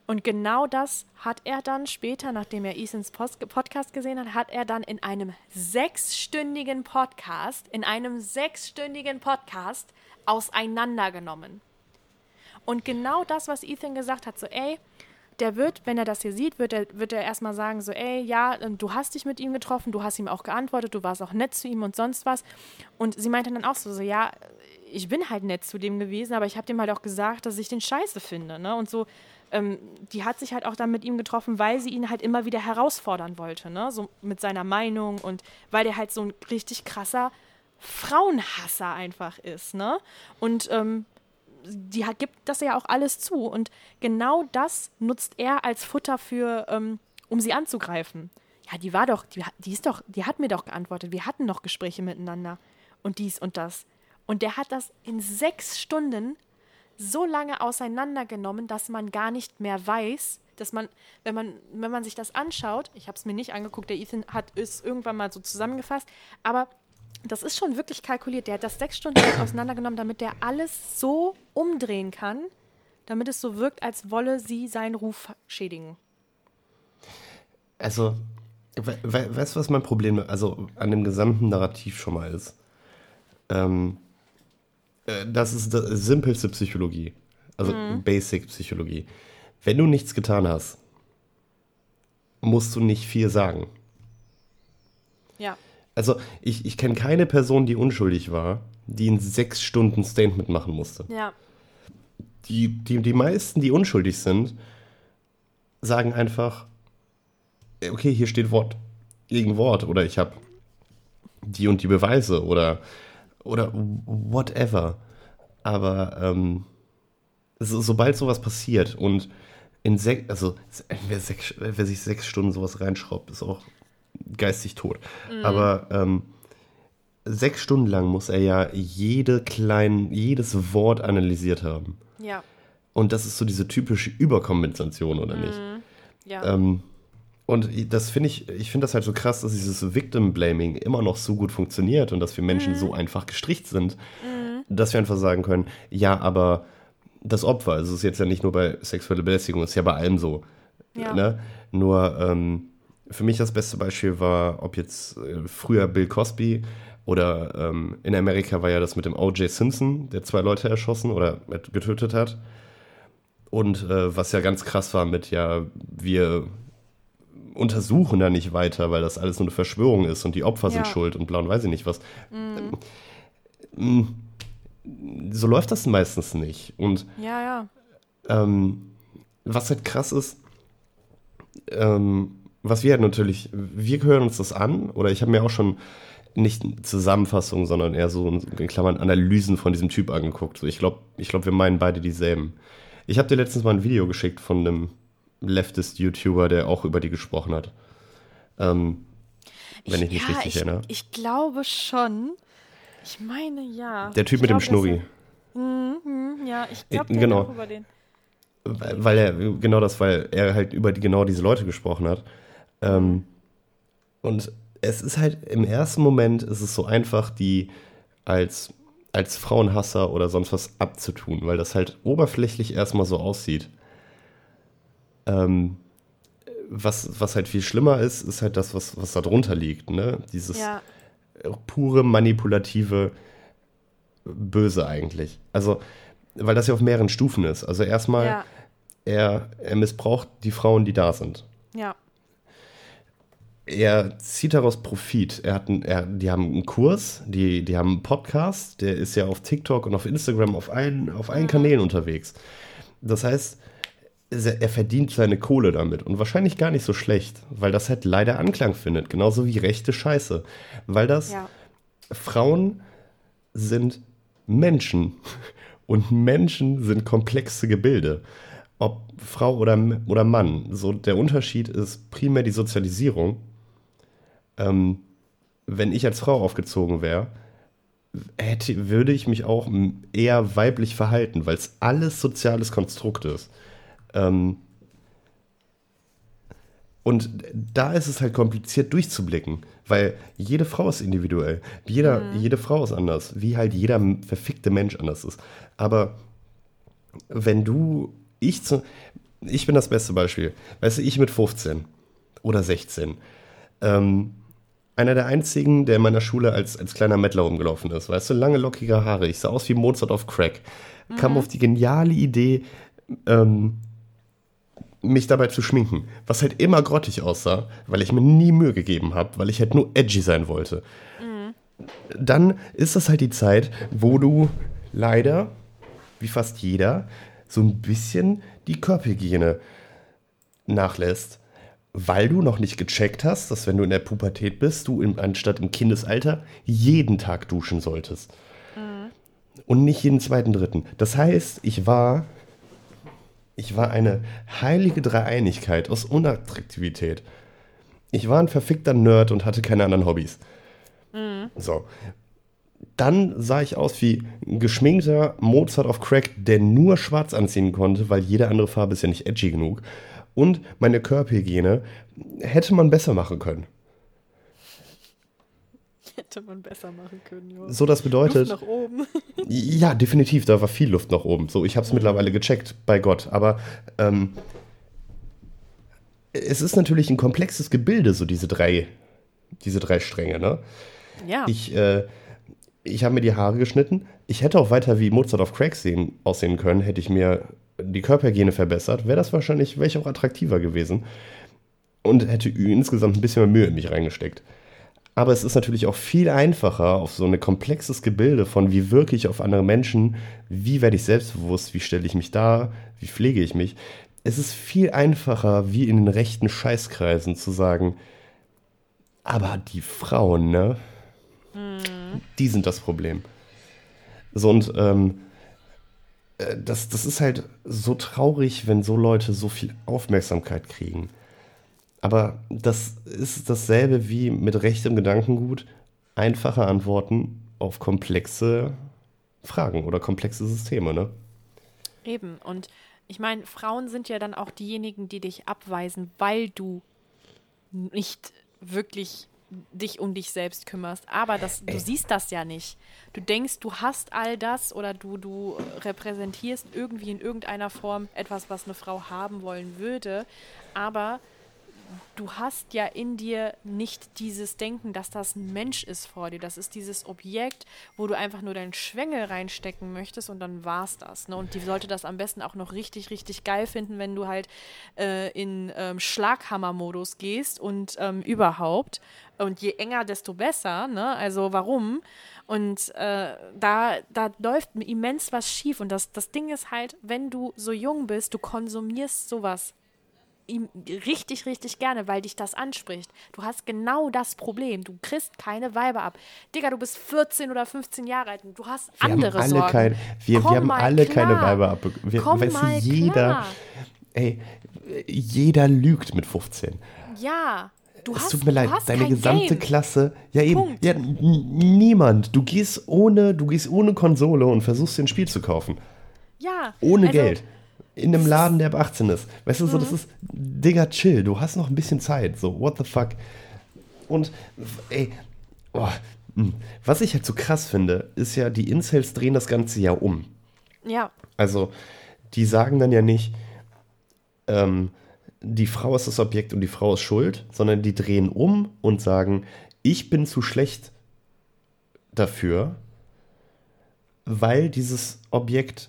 Und genau das hat er dann später, nachdem er Ethans Post Podcast gesehen hat, hat er dann in einem sechsstündigen Podcast, in einem sechsstündigen Podcast auseinandergenommen. Und genau das, was Ethan gesagt hat, so, ey, der wird, wenn er das hier sieht, wird er, wird er erstmal sagen, so, ey, ja, du hast dich mit ihm getroffen, du hast ihm auch geantwortet, du warst auch nett zu ihm und sonst was. Und sie meinte dann auch so, so ja, ich bin halt nett zu dem gewesen, aber ich habe dem halt auch gesagt, dass ich den scheiße finde, ne? Und so, ähm, die hat sich halt auch dann mit ihm getroffen, weil sie ihn halt immer wieder herausfordern wollte, ne? So mit seiner Meinung und weil der halt so ein richtig krasser Frauenhasser einfach ist, ne? Und ähm, die gibt das ja auch alles zu. Und genau das nutzt er als Futter für, ähm, um sie anzugreifen. Ja, die war doch, die, die ist doch, die hat mir doch geantwortet. Wir hatten noch Gespräche miteinander und dies und das. Und der hat das in sechs Stunden so lange auseinandergenommen, dass man gar nicht mehr weiß, dass man, wenn man, wenn man sich das anschaut, ich habe es mir nicht angeguckt, der Ethan hat es irgendwann mal so zusammengefasst, aber das ist schon wirklich kalkuliert. Der hat das sechs Stunden auseinandergenommen, damit der alles so umdrehen kann, damit es so wirkt, als wolle sie seinen Ruf schädigen. Also, we we weißt du, was mein Problem also an dem gesamten Narrativ schon mal ist? Ähm, äh, das ist die simpelste Psychologie. Also Basic Psychologie. Wenn du nichts getan hast, musst du nicht viel sagen. Ja. Also, ich, ich kenne keine Person, die unschuldig war, die ein sechs Stunden Statement machen musste. Ja. Die, die, die meisten, die unschuldig sind, sagen einfach, äh, okay, hier steht Wort, irgendein Wort oder ich habe die und die Beweise oder, oder whatever. Aber ähm, so, sobald sowas passiert und in sechs, also wer, sechs, wer sich sechs Stunden sowas reinschraubt, ist auch geistig tot. Aber ähm, sechs Stunden lang muss er ja jede klein, jedes Wort analysiert haben. Ja. Und das ist so diese typische Überkompensation, oder nicht? Ja. Ähm, und das finde ich, ich finde das halt so krass, dass dieses Victim-Blaming immer noch so gut funktioniert und dass wir Menschen so einfach gestricht sind, dass wir einfach sagen können, ja, aber das Opfer, also es ist jetzt ja nicht nur bei sexueller Belästigung, es ist ja bei allem so. Ja. Ne? Nur ähm, für mich das beste Beispiel war, ob jetzt äh, früher Bill Cosby oder ähm, in Amerika war ja das mit dem O.J. Simpson, der zwei Leute erschossen oder getötet hat. Und äh, was ja ganz krass war mit, ja, wir untersuchen da nicht weiter, weil das alles nur eine Verschwörung ist und die Opfer sind Ja. schuld und blau und weiß ich nicht was. Ähm, So läuft das meistens nicht. Und Ja, ja. ähm, was halt krass ist, ähm, was wir halt natürlich, wir hören uns das an, oder ich habe mir auch schon nicht Zusammenfassungen, sondern eher so in Klammern Analysen von diesem Typ angeguckt. So, ich glaube, ich glaub, wir meinen beide dieselben. Ich habe dir letztens mal ein Video geschickt von einem Leftist-YouTuber, der auch über die gesprochen hat. Ähm, wenn ich mich ja, richtig ich, erinnere. Ich glaube schon. Ich meine ja. Der Typ ich mit dem glaub, Schnurri. dass er- Mhm, ja, ich glaube, genau. über den. Weil weil er, genau das, weil er halt über die, genau diese Leute gesprochen hat. Ähm, und es ist halt, im ersten Moment ist es so einfach, die als, als Frauenhasser oder sonst was abzutun, weil das halt oberflächlich erstmal so aussieht. Ähm, was, was halt viel schlimmer ist, ist halt das, was, was da drunter liegt, ne? Dieses Ja, pure manipulative Böse eigentlich. Also, weil das ja auf mehreren Stufen ist. Also erstmal, ja, er, er missbraucht die Frauen, die da sind. ja. Er zieht daraus Profit. Er hat einen, er, die haben einen Kurs, die, die haben einen Podcast, der ist ja auf TikTok und auf Instagram auf allen, auf allen Kanälen unterwegs. Das heißt, er er verdient seine Kohle damit und wahrscheinlich gar nicht so schlecht, weil das halt leider Anklang findet, genauso wie rechte Scheiße. Weil das ja. Frauen sind Menschen und Menschen sind komplexe Gebilde. Ob Frau oder, oder Mann. So der Unterschied ist primär die Sozialisierung. Ähm, wenn ich als Frau aufgezogen wäre, hätte, würde ich mich auch eher weiblich verhalten, weil es alles soziales Konstrukt ist. Ähm, und da ist es halt kompliziert durchzublicken, weil jede Frau ist individuell. Jeder, Jede Frau ist anders, wie halt jeder verfickte Mensch anders ist. Aber wenn du, ich, zu, ich bin das beste Beispiel. Weißt du, ich mit 15 oder 16, ähm, einer der einzigen, der in meiner Schule als, als kleiner Mettler rumgelaufen ist. Weißt du, lange lockige Haare. Ich sah aus wie Mozart auf Crack. Kam auf die geniale Idee, ähm, mich dabei zu schminken. Was halt immer grottig aussah, weil ich mir nie Mühe gegeben habe, weil ich halt nur edgy sein wollte. Dann ist das halt die Zeit, wo du leider, wie fast jeder, so ein bisschen die Körperhygiene nachlässt weil du noch nicht gecheckt hast, dass wenn du in der Pubertät bist, du im, anstatt im Kindesalter jeden Tag duschen solltest. Und nicht jeden zweiten, dritten. Das heißt, ich war, ich war eine heilige Dreieinigkeit aus Unattraktivität. Ich war ein verfickter Nerd und hatte keine anderen Hobbys. So. Dann sah ich aus wie ein geschminkter Mozart auf Crack, der nur schwarz anziehen konnte, weil jede andere Farbe ist ja nicht edgy genug. Und meine Körperhygiene hätte man besser machen können. Hätte man besser machen können, ja. So, das bedeutet. Luft nach oben. Ja, definitiv, da war viel Luft nach oben. So, ich habe es mittlerweile gecheckt, bei Gott. Aber ähm, es ist natürlich ein komplexes Gebilde, so diese drei, diese drei Stränge. Ne? Ja. Ich, äh, ich habe mir die Haare geschnitten. Ich hätte auch weiter wie Mozart auf Crack sehen, aussehen können, hätte ich mir die Körperhygiene verbessert, wäre das wahrscheinlich, wäre ich auch attraktiver gewesen und hätte insgesamt ein bisschen mehr Mühe in mich reingesteckt. Aber es ist natürlich auch viel einfacher, auf so ein komplexes Gebilde von wie wirke ich auf andere Menschen, wie werde ich selbstbewusst, wie stelle ich mich dar, wie pflege ich mich. Es ist viel einfacher, wie in den rechten Scheißkreisen zu sagen, aber die Frauen, ne? Die sind das Problem. So und ähm, äh, das, das ist halt so traurig, wenn so Leute so viel Aufmerksamkeit kriegen. Aber das ist dasselbe wie mit rechtem Gedankengut, einfache Antworten auf komplexe Fragen oder komplexe Systeme, ne? Eben. Und ich meine, Frauen sind ja dann auch diejenigen, die dich abweisen, weil du nicht wirklich dich um dich selbst kümmerst. Aber das, du Ey. siehst das ja nicht. Du denkst, du hast all das oder du, du repräsentierst irgendwie in irgendeiner Form etwas, was eine Frau haben wollen würde. Aber du hast ja in dir nicht dieses Denken, dass das ein Mensch ist vor dir. Das ist dieses Objekt, wo du einfach nur deinen Schwengel reinstecken möchtest und dann war's das. Ne? Und die sollte das am besten auch noch richtig, richtig geil finden, wenn du halt äh, in ähm, Schlaghammer-Modus gehst und ähm, überhaupt. Und je enger, desto besser. Ne? Also warum? Und äh, da, da läuft immens was schief. Und das, das Ding ist halt, wenn du so jung bist, du konsumierst sowas ihm richtig, richtig gerne, weil dich das anspricht. Du hast genau das Problem. Du kriegst keine Weiber ab. Digga, du bist 14 oder 15 Jahre alt und du hast Wir andere haben alle, Sorgen. kein, wir, wir haben alle klar. keine Weiber abbekommen. Wir, Komm weißt jeder, klar. ey, jeder lügt mit 15. Ja. Du Es hast, tut mir leid, deine gesamte Game. Klasse, ja eben, ja, niemand. Du gehst ohne, du gehst ohne Konsole und versuchst dir ein Spiel zu kaufen. Ja. Ohne also, Geld. In einem Laden, der ab 18 ist. Weißt du, so, Mhm. das ist, Digga, chill, du hast noch ein bisschen Zeit. So, what the fuck. Und, ey, oh, was ich halt so krass finde, ist ja, die Incels drehen das Ganze ja um. Ja. Also, die sagen dann ja nicht, ähm, die Frau ist das Objekt und die Frau ist schuld, sondern die drehen um und sagen, ich bin zu schlecht dafür, weil dieses Objekt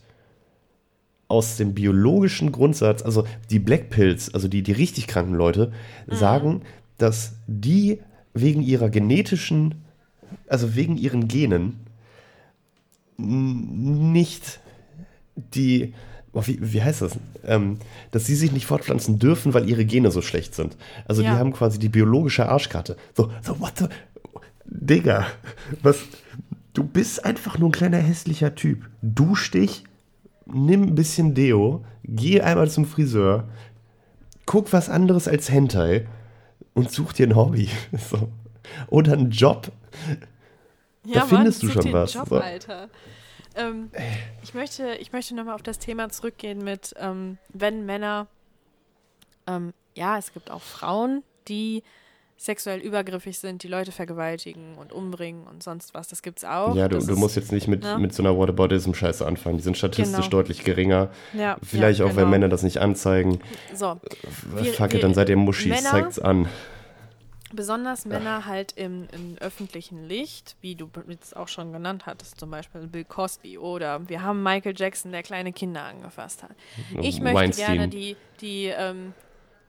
aus dem biologischen Grundsatz, also die Black Pills, also die, die richtig kranken Leute, sagen, dass die wegen ihrer genetischen, also wegen ihren Genen, nicht die, oh, wie, wie heißt das? Ähm, dass sie sich nicht fortpflanzen dürfen, weil ihre Gene so schlecht sind. Also Ja. die haben quasi die biologische Arschkarte. So, so, what the, Digga, was, du bist einfach nur ein kleiner hässlicher Typ. Dusch dich, nimm ein bisschen Deo, geh einmal zum Friseur, guck was anderes als Hentai und such dir ein Hobby. So. Oder einen Job. Ja, findest du such schon was. Job, So. Alter. Ähm, ich möchte, ich möchte nochmal auf das Thema zurückgehen mit, ähm, wenn Männer, ähm, ja, es gibt auch Frauen, die sexuell übergriffig sind, die Leute vergewaltigen und umbringen und sonst was. Das gibt's auch. Ja, du, du musst jetzt nicht mit, ne? mit so einer Whataboutism-Scheiße anfangen. Die sind statistisch Genau. deutlich geringer. ja, Vielleicht ja, auch, weil genau. Männer das nicht anzeigen. So, Wir- Fuck it, dann seid ihr Muschis, Männer- zeigt's an. besonders Männer halt im, im öffentlichen Licht, wie du jetzt auch schon genannt hattest, zum Beispiel Bill Cosby oder wir haben Michael Jackson, der kleine Kinder angefasst hat. Ich möchte Weinstein. gerne die, die, ähm,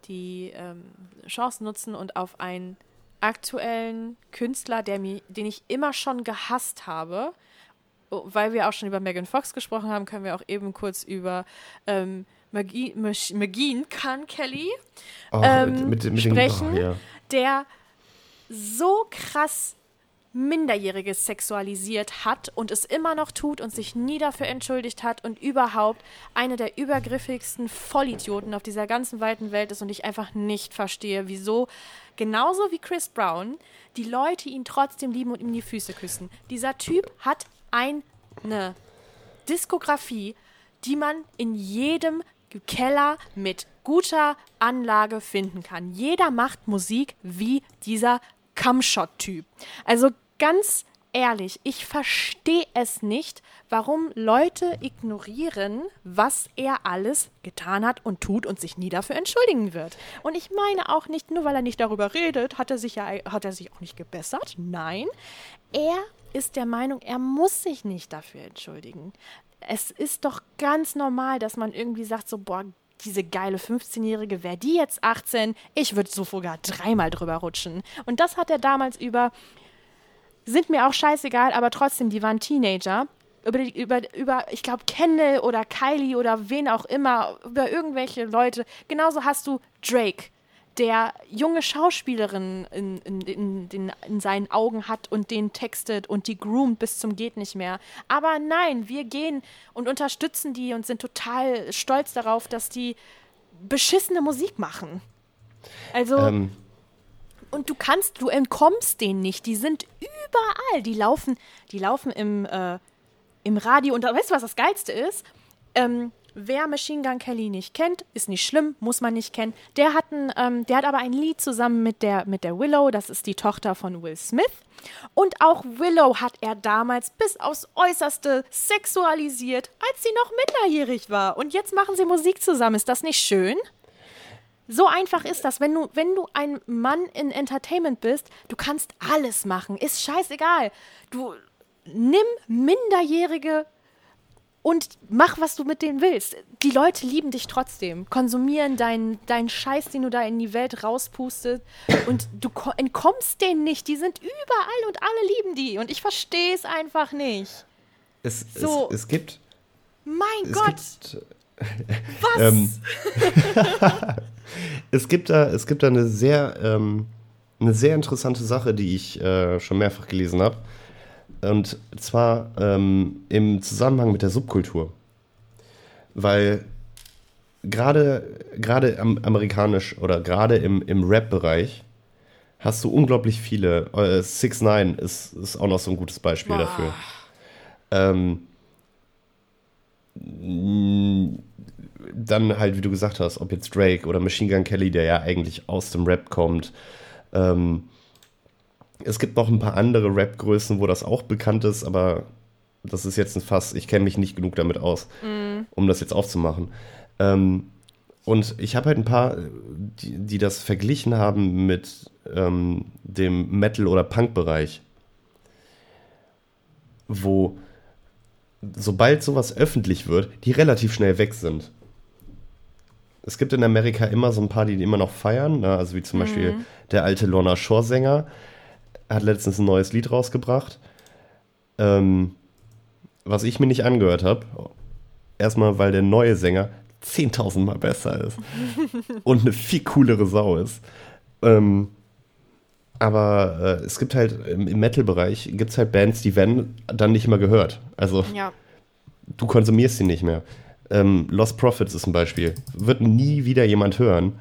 die ähm, Chance nutzen und auf einen aktuellen Künstler, der mir, den ich immer schon gehasst habe, oh, weil wir auch schon über Megan Fox gesprochen haben, können wir auch eben kurz über ähm, Magine Khan Kelly Oh, ähm, mit, mit sprechen. Den, oh, ja. der so krass Minderjähriges sexualisiert hat und es immer noch tut und sich nie dafür entschuldigt hat und überhaupt eine der übergriffigsten Vollidioten auf dieser ganzen weiten Welt ist und ich einfach nicht verstehe, wieso genauso wie Chris Brown die Leute ihn trotzdem lieben und ihm die Füße küssen. Dieser Typ hat eine Diskografie, die man in jedem Keller mit guter Anlage finden kann. Jeder macht Musik wie dieser Cumshot-Typ. Also ganz ehrlich, ich verstehe es nicht, warum Leute ignorieren, was er alles getan hat und tut und sich nie dafür entschuldigen wird. Und ich meine auch nicht, nur weil er nicht darüber redet, hat er sich ja hat er sich auch nicht gebessert. Nein, er ist der Meinung, er muss sich nicht dafür entschuldigen. Es ist doch ganz normal, dass man irgendwie sagt, so, boah, diese geile 15-Jährige, wäre die jetzt 18, ich würde so sogar dreimal drüber rutschen. Und das hat er damals über, sind mir auch scheißegal, aber trotzdem, die waren Teenager. Über, über, über ich glaube, Kendall oder Kylie oder wen auch immer, über irgendwelche Leute. Genauso hast du Drake, der junge Schauspielerinnen in, in, in, in, in seinen Augen hat und den textet und die groomt bis zum geht nicht mehr. Aber nein, wir gehen und unterstützen die und sind total stolz darauf, dass die beschissene Musik machen. Also, Ähm, und du kannst, du entkommst denen nicht. Die sind überall. Die laufen, die laufen im, äh, im Radio. Und weißt du, was das Geilste ist? Ähm, wer Machine Gun Kelly nicht kennt, ist nicht schlimm, muss man nicht kennen. Der hat, ein, ähm, der hat aber ein Lied zusammen mit der, mit der Willow, das ist die Tochter von Will Smith. Und auch Willow hat er damals bis aufs Äußerste sexualisiert, als sie noch minderjährig war. Und jetzt machen sie Musik zusammen. Ist das nicht schön? So einfach ist das. Wenn du, wenn du ein Mann in Entertainment bist, du kannst alles machen. Ist scheißegal. Du nimm Minderjährige und mach, was du mit denen willst. Die Leute lieben dich trotzdem, konsumieren deinen deinen Scheiß, den du da in die Welt rauspustest und du ko- entkommst denen nicht. Die sind überall und alle lieben die und ich verstehe es einfach nicht. es, So. es, es gibt Mein es Gott. gibt Was? Ähm, es, gibt da, es gibt da eine sehr, ähm, eine sehr interessante Sache, die ich äh, schon mehrfach gelesen habe. Und zwar ähm, im Zusammenhang mit der Subkultur. Weil gerade gerade am, amerikanisch oder gerade im, im Rap-Bereich hast du unglaublich viele. Äh, Six Nine ist, ist auch noch so ein gutes Beispiel Boah. dafür. Ähm, dann halt, wie du gesagt hast, ob jetzt Drake oder Machine Gun Kelly, der ja eigentlich aus dem Rap kommt. Ähm, es gibt noch ein paar andere Rap-Größen, wo das auch bekannt ist, aber das ist jetzt ein Fass. Ich kenne mich nicht genug damit aus, um das jetzt aufzumachen. Ähm, und ich habe halt ein paar, die, die das verglichen haben mit ähm, dem Metal- oder Punk-Bereich, wo sobald sowas öffentlich wird, die relativ schnell weg sind. Es gibt in Amerika immer so ein paar, die immer noch feiern, ne? also wie zum Beispiel der alte Lorna Shore-Sänger, hat letztens ein neues Lied rausgebracht, ähm, was ich mir nicht angehört habe. Erstmal, weil der neue Sänger 10.000 Mal besser ist und eine viel coolere Sau ist. Ähm, aber äh, es gibt halt im, im Metal-Bereich gibt es halt Bands, die werden dann nicht mehr gehört. Also Ja. du konsumierst sie nicht mehr. Ähm, Lost Profits ist ein Beispiel. Wird nie wieder jemand hören.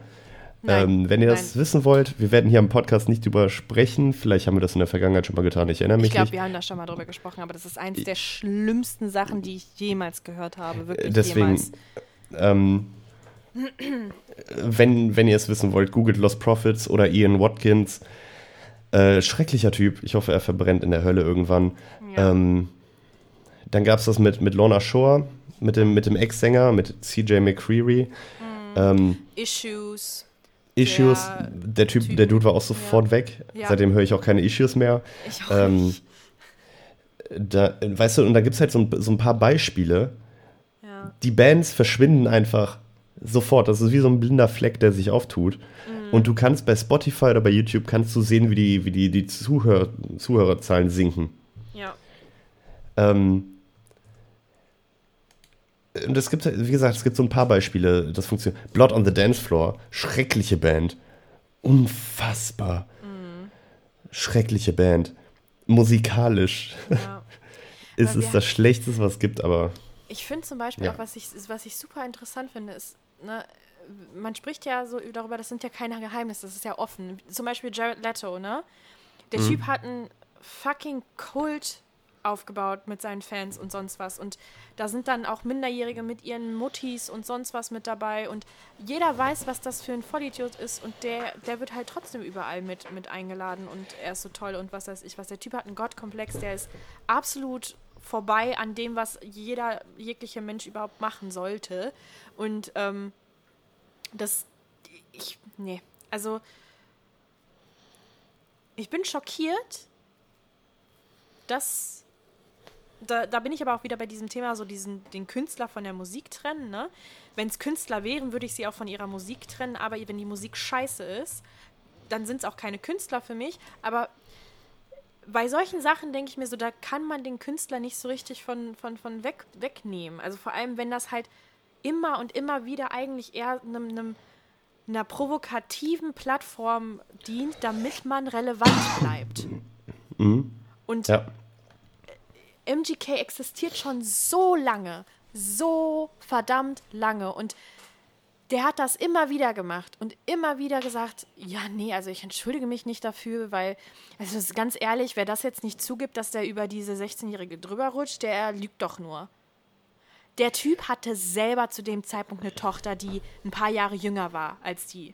Nein, ähm, wenn ihr das nein. wissen wollt, wir werden hier am Podcast nicht drüber sprechen. Vielleicht haben wir das in der Vergangenheit schon mal getan. Ich erinnere mich Ich glaube, wir haben da schon mal drüber gesprochen, aber das ist eines der schlimmsten Sachen, die ich jemals gehört habe. Wirklich Deswegen, jemals. ähm, wenn, wenn ihr es wissen wollt, googelt Lost Profits oder Ian Watkins. Äh, schrecklicher Typ. Ich hoffe, er verbrennt in der Hölle irgendwann. Ja. Ähm, dann gab es das mit, mit Lorna Shore, mit dem, mit dem Ex-Sänger, mit CJ McCreary. Ähm, Issues. Issues, Der Typ, Typ. der Dude war auch sofort weg. Ja. Seitdem höre ich auch keine Issues mehr. Ich auch Ähm, nicht. Da, weißt du, und da gibt es halt so ein, so ein paar Beispiele. Ja. Die Bands verschwinden einfach sofort. Das ist wie so ein blinder Fleck, der sich auftut. Mhm. Und du kannst bei Spotify oder bei YouTube kannst du sehen, wie die, wie die, die Zuhör, Zuhörerzahlen sinken. ja. Ähm, und es gibt, wie gesagt, es gibt so ein paar Beispiele, das funktioniert. Blood on the Dance Floor, schreckliche Band. Unfassbar. Schreckliche Band. Musikalisch ja. es das Schlechteste, was es gibt, aber Ich finde zum Beispiel Ja. auch, was ich, was ich super interessant finde, ist, ne, man spricht ja so darüber, das sind ja keine Geheimnisse, das ist ja offen. Zum Beispiel Jared Leto, ne? Der Mhm. Typ hat einen fucking Kult aufgebaut mit seinen Fans und sonst was. Und da sind dann auch Minderjährige mit ihren Muttis und sonst was mit dabei. Und jeder weiß, was das für ein Vollidiot ist. Und der, der wird halt trotzdem überall mit, mit eingeladen. Und er ist so toll und was weiß ich was. Der Typ hat einen Gottkomplex, der ist absolut vorbei an dem, was jeder, jegliche Mensch überhaupt machen sollte. Und ähm, das, ich, nee, also ich bin schockiert, dass, da, da bin ich aber auch wieder bei diesem Thema, so diesen, den Künstler von der Musik trennen, ne? Wenn es Künstler wären, würde ich sie auch von ihrer Musik trennen, aber wenn die Musik scheiße ist, dann sind es auch keine Künstler für mich, aber bei solchen Sachen denke ich mir so, da kann man den Künstler nicht so richtig von, von, von weg, wegnehmen. Also vor allem, wenn das halt immer und immer wieder eigentlich eher einem, einem, einer provokativen Plattform dient, damit man relevant bleibt. Und ja. MGK existiert schon so lange, so verdammt lange und der hat das immer wieder gemacht und immer wieder gesagt, ja, nee, also ich entschuldige mich nicht dafür, weil, also ganz ehrlich, wer das jetzt nicht zugibt, dass der über diese 16-Jährige drüber rutscht, der lügt doch nur. Der Typ hatte selber zu dem Zeitpunkt eine Tochter, die ein paar Jahre jünger war als die.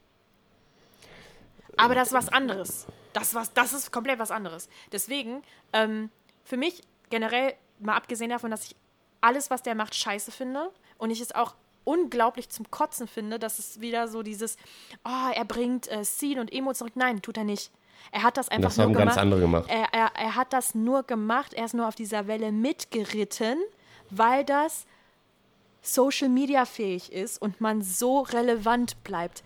Aber das ist was anderes. Das, was, das ist komplett was anderes. Deswegen, ähm, für mich generell, mal abgesehen davon, dass ich alles, was der macht, scheiße finde und ich es auch unglaublich zum Kotzen finde, dass es wieder so dieses, oh, er bringt äh, Scene und Emo zurück. Nein, tut er nicht. Er hat das einfach Das nur haben gemacht. ganz andere gemacht. Er, er, er hat das nur gemacht, er ist nur auf dieser Welle mitgeritten, weil das Social Media fähig ist und man so relevant bleibt.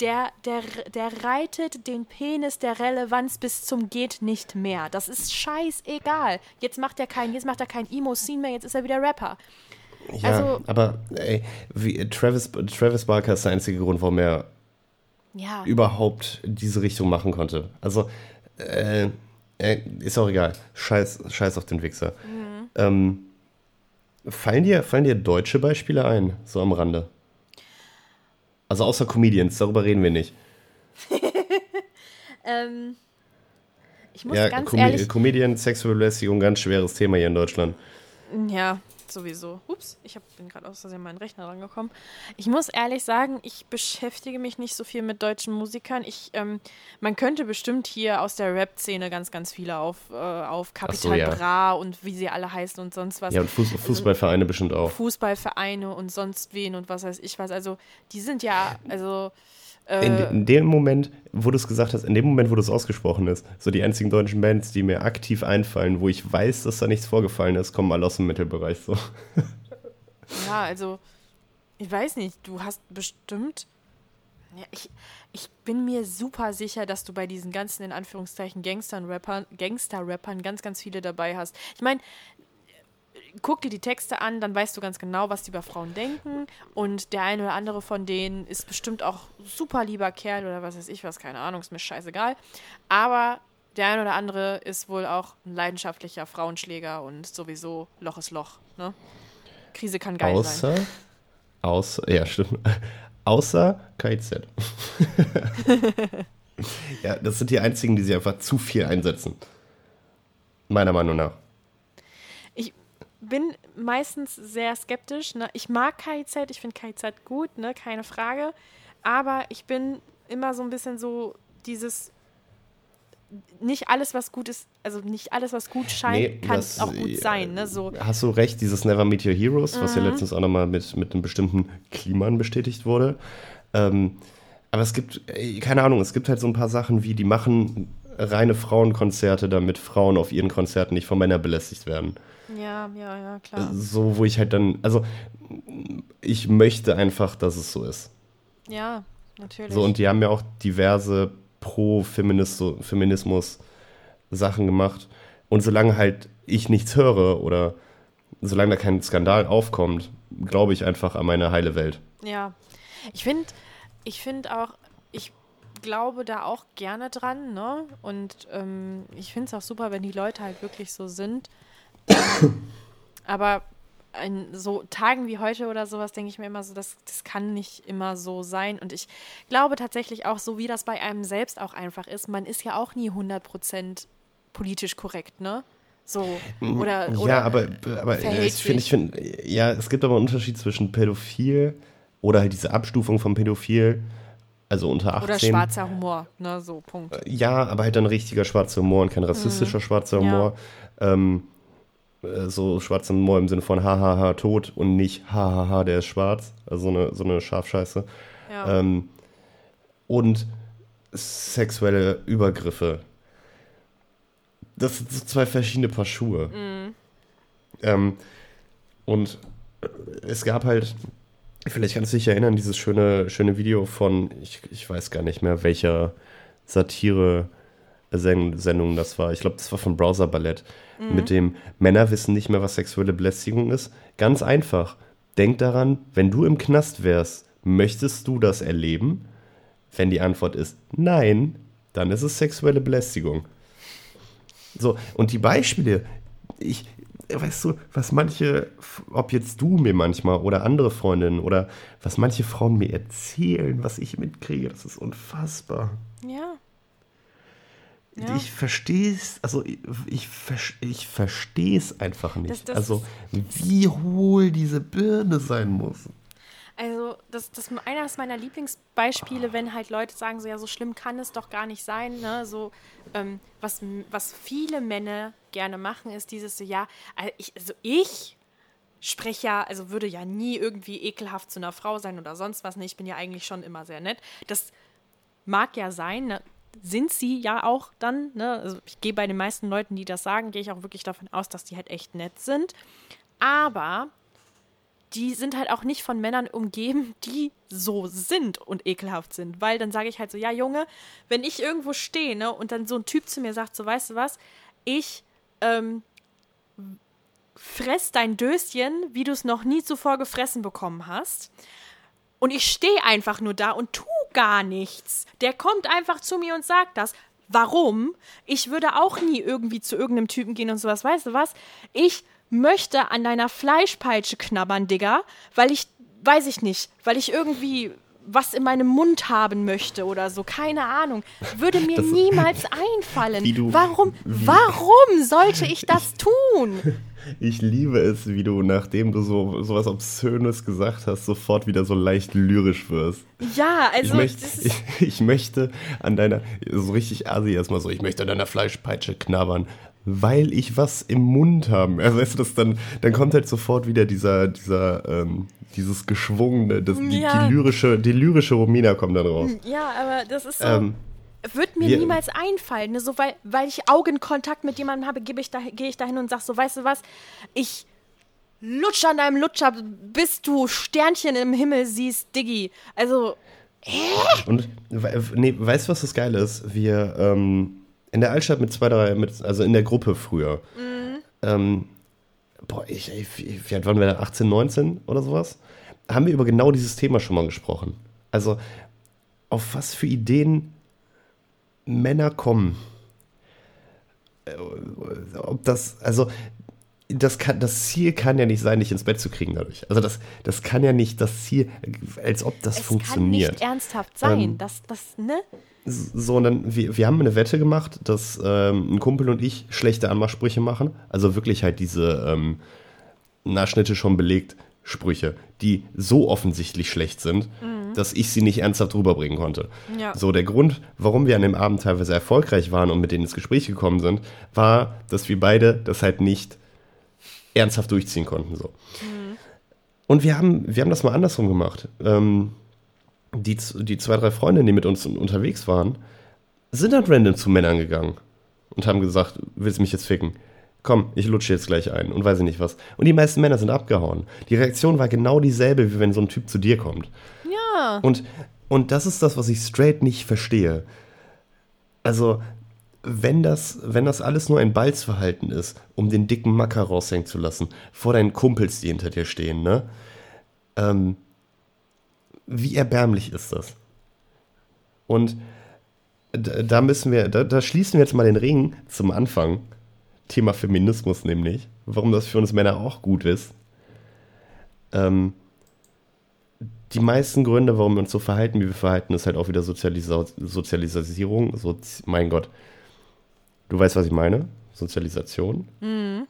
Der, der, der reitet den Penis der Relevanz bis zum geht nicht mehr. Das ist scheißegal. Jetzt macht er kein, jetzt macht er kein Emo-Scene mehr, jetzt ist er wieder Rapper. Ja, Also- aber ey, wie, Travis, Travis Barker ist der einzige Grund, warum er Ja. überhaupt diese Richtung machen konnte. Also, äh, äh, ist auch egal. Scheiß, scheiß auf den Wichser. Ähm, fallen, dir, fallen dir deutsche Beispiele ein, so am Rande? Also außer Comedians, darüber reden wir nicht. Ähm, ich muss Ja, ganz Com ehrlich. Comedian, Sexualbelästigung, ganz schweres Thema hier in Deutschland. Ja, sowieso. Ups, ich hab, bin gerade aus Versehen meinen Rechner rangekommen. Ich muss ehrlich sagen, ich beschäftige mich nicht so viel mit deutschen Musikern. Ich, ähm, man könnte bestimmt hier aus der Rap-Szene ganz, ganz viele auf, äh, auf Capital ja. Bra und wie sie alle heißen und sonst was. Ja, und Fuß, Fußballvereine bestimmt auch. Fußballvereine und sonst wen und was weiß ich was. Also, die sind ja, also. Äh, In, in dem Moment, wo du es gesagt hast, in dem Moment, wo du es ausgesprochen hast, so die einzigen deutschen Bands, die mir aktiv einfallen, wo ich weiß, dass da nichts vorgefallen ist, kommen alle aus dem Mittelbereich so. Ja, also, ich weiß nicht, du hast bestimmt. Ja, ich, ich bin mir super sicher, dass du bei diesen ganzen, in Anführungszeichen, Gangster-Rappern Gangster -Rappern ganz, ganz viele dabei hast. Ich meine, guck dir die Texte an, dann weißt du ganz genau, was die über Frauen denken. Und der eine oder andere von denen ist bestimmt auch super lieber Kerl oder was weiß ich was, keine Ahnung, ist mir scheißegal. Aber der eine oder andere ist wohl auch ein leidenschaftlicher Frauenschläger und sowieso Loch ist Loch. Ne? Krise kann geil sein. Außer, außer, ja, stimmt. Außer KIZ. ja, das sind die einzigen, die sie einfach zu viel einsetzen. Meiner Meinung nach. Ich bin meistens sehr skeptisch. Ne? Ich mag KIZ, ich finde KIZ gut, ne? keine Frage. Aber ich bin immer so ein bisschen so dieses nicht alles, was gut ist, also nicht alles, was gut scheint, Nee, kann das- auch gut äh, sein. Ne? So, Hast du recht, dieses Never Meet Your Heroes, was Mhm. ja letztens auch nochmal mit, mit einem bestimmten Kliman bestätigt wurde. Ähm, aber es gibt, ey, keine Ahnung, es gibt halt so ein paar Sachen wie, die machen reine Frauenkonzerte, damit Frauen auf ihren Konzerten nicht von Männern belästigt werden. Ja, ja, ja, klar. So, wo ich halt dann, also ich möchte einfach, dass es so ist. Ja, natürlich. So, und die haben ja auch diverse Pro-Feminismus-Sachen gemacht. Und solange halt ich nichts höre oder solange da kein Skandal aufkommt, glaube ich einfach an meine heile Welt. Ja, ich finde, ich finde auch, ich glaube da auch gerne dran, ne? Und ähm, ich finde es auch super, wenn die Leute halt wirklich so sind. Aber an so Tagen wie heute oder sowas denke ich mir immer so, das, das kann nicht immer so sein. Und ich glaube tatsächlich auch, so wie das bei einem selbst auch einfach ist, man ist ja auch nie 100% politisch korrekt, ne? So, oder, oder ja, aber, aber verhält ich finde, ich finde, ja, es gibt aber einen Unterschied zwischen pädophil oder halt diese Abstufung von pädophil, also unter 18. oder schwarzer Humor, ne? So, Punkt. Ja, aber halt dann richtiger schwarzer Humor und kein rassistischer schwarzer Mhm. Ja. Humor. Ähm, äh, so schwarzer Humor im Sinne von hahaha tot und nicht hahaha der ist schwarz. Also so eine, so eine Scharfscheiße. Ja. Ähm, und sexuelle Übergriffe. Das sind so zwei verschiedene Paar Schuhe. Mhm. Ähm, und es gab halt, vielleicht kannst du dich erinnern, dieses schöne, schöne Video von, ich, ich weiß gar nicht mehr, welcher Satire-Sendung das war. Ich glaube, das war von Browser Ballett. Mit dem Männer wissen nicht mehr, was sexuelle Belästigung ist. Ganz einfach. Denk daran, wenn du im Knast wärst, möchtest du das erleben? Wenn die Antwort ist nein, dann ist es sexuelle Belästigung. So, und die Beispiele, ich, weißt du, was manche, ob jetzt du mir manchmal oder andere Freundinnen oder was manche Frauen mir erzählen, was ich mitkriege, das ist unfassbar. ja. Ja. Ich verstehe es, also ich, ich, ver- ich verstehe es einfach nicht. Das- das also, wie hohl diese Birne sein muss. Also, das, das eines meiner Lieblingsbeispiele, wenn halt Leute sagen, so ja, so schlimm kann es doch gar nicht sein, ne? So, ähm, was, was viele Männer gerne machen, ist dieses so, ja, also ich, also ich spreche ja, also würde ja nie irgendwie ekelhaft zu einer Frau sein oder sonst was. Ne? Ich bin ja eigentlich schon immer sehr nett. Das mag ja sein, ne? Sind sie ja auch dann. Ne? Also ich gehe bei den meisten Leuten, die das sagen, gehe ich auch wirklich davon aus, dass die halt echt nett sind. Aber die sind halt auch nicht von Männern umgeben, die so sind und ekelhaft sind. Weil dann sage ich halt so, ja Junge, wenn ich irgendwo stehe ne, und dann so ein Typ zu mir sagt, so weißt du was, ich ähm, fress dein Döschen, wie du es noch nie zuvor gefressen bekommen hast. Und ich stehe einfach nur da und tu gar nichts. Der kommt einfach zu mir und sagt das. Warum? Ich würde auch nie irgendwie zu irgendeinem Typen gehen und sowas. Weißt du was? Ich möchte an deiner Fleischpeitsche knabbern, Digga, weil ich, weiß ich nicht, weil ich irgendwie was in meinem Mund haben möchte oder so, keine Ahnung, würde mir das, niemals einfallen. Du, warum, warum sollte ich das tun? Ich liebe es, wie du, nachdem du so was Obszönes gesagt hast, sofort wieder so leicht lyrisch wirst. Ja, also. Ich, möcht, ich, ich möchte an deiner, so richtig asi erstmal so, ich möchte an deiner Fleischpeitsche knabbern weil ich was im Mund habe. Also weißt du, das dann, dann kommt halt sofort wieder dieser, dieser, ähm, dieses geschwungene, das, die, ja. die, lyrische, die lyrische Romina kommt dann raus. Ja, aber das ist so. Ähm, wird mir wir, niemals einfallen, ne? so weil, weil ich Augenkontakt mit jemandem habe, gehe ich, da, geh ich dahin und sag so, weißt du was, ich lutsch an deinem Lutscher, bis du Sternchen im Himmel siehst, Diggi. Also, äh? Und, nee, weißt du, was das Geile ist? Wir, ähm, in der Altstadt mit zwei, drei, mit, also in der Gruppe früher. Mhm. Ähm, boah, ich, ich, wie alt waren wir da? 18, 19 oder sowas? Haben wir über genau dieses Thema schon mal gesprochen. Also, auf was für Ideen Männer kommen. Äh, ob das, also, das, kann, das Ziel kann ja nicht sein, dich ins Bett zu kriegen dadurch. Also das, das kann ja nicht das Ziel, als ob das es funktioniert. Kann nicht ernsthaft sein. Ähm, das, das, ne? So, und dann, wir, wir haben eine Wette gemacht, dass ähm, ein Kumpel und ich schlechte Anmachsprüche machen. Also wirklich halt diese ähm, Nachschnitte schon belegt Sprüche, die so offensichtlich schlecht sind, mhm. dass ich sie nicht ernsthaft rüberbringen konnte. Ja. So, der Grund, warum wir an dem Abend teilweise erfolgreich waren und mit denen ins Gespräch gekommen sind, war, dass wir beide das halt nicht ernsthaft durchziehen konnten. So. Mhm. Und wir haben, wir haben das mal andersrum gemacht. Ähm, die, die zwei, drei Freundinnen, die mit uns unterwegs waren, sind dann random zu Männern gegangen und haben gesagt, willst du mich jetzt ficken? Komm, ich lutsche jetzt gleich ein und weiß ich nicht was. Und die meisten Männer sind abgehauen. Die Reaktion war genau dieselbe, wie wenn so ein Typ zu dir kommt. Ja. Und, und das ist das, was ich straight nicht verstehe. Also, wenn das, wenn das alles nur ein Balzverhalten ist, um den dicken Macker raushängen zu lassen, vor deinen Kumpels, die hinter dir stehen, ne? Ähm, wie erbärmlich ist das? Und da müssen wir, da, da, schließen wir jetzt mal den Ring zum Anfang. Thema Feminismus nämlich. Warum das für uns Männer auch gut ist. Ähm, die meisten Gründe, warum wir uns so verhalten, wie wir verhalten, ist halt auch wieder Sozialisa Sozialisierung. So, mein Gott. Du weißt, was ich meine? Sozialisation. Mhm.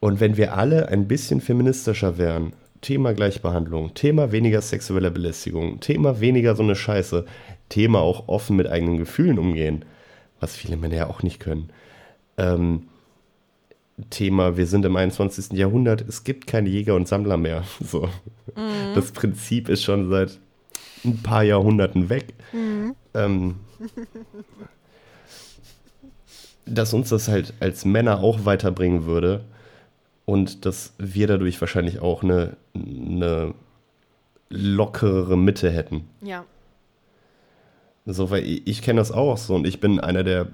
Und wenn wir alle ein bisschen feministischer wären, Thema Gleichbehandlung, Thema weniger sexuelle Belästigung, Thema weniger so eine Scheiße, Thema auch offen mit eigenen Gefühlen umgehen, was viele Männer ja auch nicht können. Ähm, Thema, wir sind im 21. Jahrhundert, es gibt keine Jäger und Sammler mehr. So. Mhm. Das Prinzip ist schon seit ein paar Jahrhunderten weg. Mhm. Ähm, dass uns das halt als Männer auch weiterbringen würde, und dass wir dadurch wahrscheinlich auch eine, eine lockere Mitte hätten. Ja. So, weil ich, ich kenne das auch so und ich bin einer der,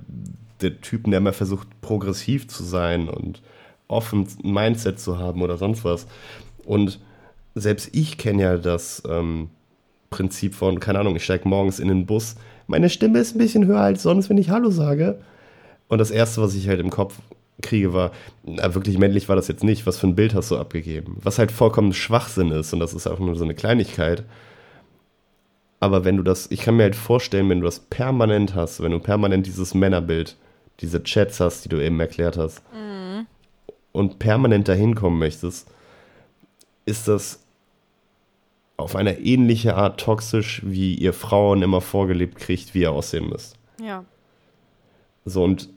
der Typen, der immer versucht, progressiv zu sein und offen ein Mindset zu haben oder sonst was. Und selbst ich kenne ja das ähm, Prinzip von, keine Ahnung, ich steige morgens in den Bus, meine Stimme ist ein bisschen höher als sonst, wenn ich Hallo sage. Und das Erste, was ich halt im Kopf kriege, war, na, wirklich männlich war das jetzt nicht. Was für ein Bild hast du abgegeben? Was halt vollkommen Schwachsinn ist und das ist auch nur so eine Kleinigkeit. Aber wenn du das, ich kann mir halt vorstellen, wenn du das permanent hast, wenn du permanent dieses Männerbild, diese Chats hast, die du eben erklärt hast, mhm. und permanent dahin kommen möchtest, ist das auf eine ähnliche Art toxisch, wie ihr Frauen immer vorgelebt kriegt, wie ihr aussehen müsst. Ja. So, und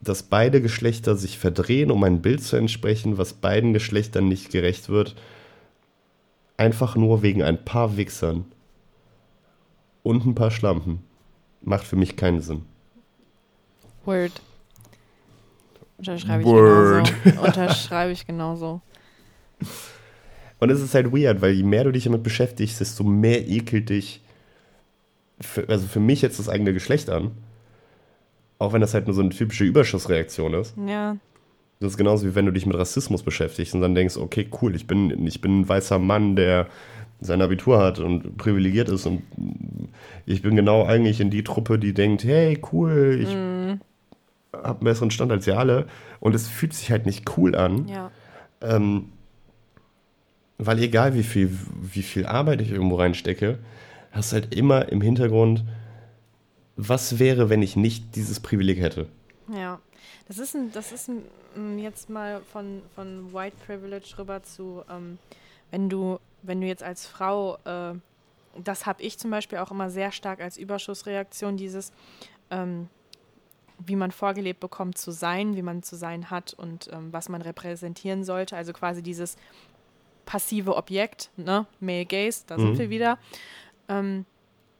dass beide Geschlechter sich verdrehen, um ein Bild zu entsprechen, was beiden Geschlechtern nicht gerecht wird, einfach nur wegen ein paar Wichsern und ein paar Schlampen, macht für mich keinen Sinn. Word. Unterschreibe ich Word. genauso. Unterschreibe ich genauso. Und es ist halt weird, weil je mehr du dich damit beschäftigst, desto mehr ekelt dich, für, also für mich jetzt das eigene Geschlecht an. Auch wenn das halt nur so eine typische Überschussreaktion ist. Ja. Das ist genauso wie wenn du dich mit Rassismus beschäftigst und dann denkst, okay, cool, ich bin, ich bin ein weißer Mann, der sein Abitur hat und privilegiert ist und ich bin genau eigentlich in die Truppe, die denkt, hey, cool, ich mm. habe einen besseren Stand als ihr alle und es fühlt sich halt nicht cool an. Ja. Ähm, weil egal wie viel, wie viel Arbeit ich irgendwo reinstecke, hast du halt immer im Hintergrund, was wäre, wenn ich nicht dieses Privileg hätte. Ja, das ist ein, das ist ein, jetzt mal von, von White Privilege rüber zu, ähm, wenn du, wenn du jetzt als Frau, äh, das habe ich zum Beispiel auch immer sehr stark als Überschussreaktion, dieses, ähm, wie man vorgelebt bekommt zu sein, wie man zu sein hat und ähm, was man repräsentieren sollte. Also quasi dieses passive Objekt, ne? Male Gaze, da mhm. sind wir wieder. Ähm,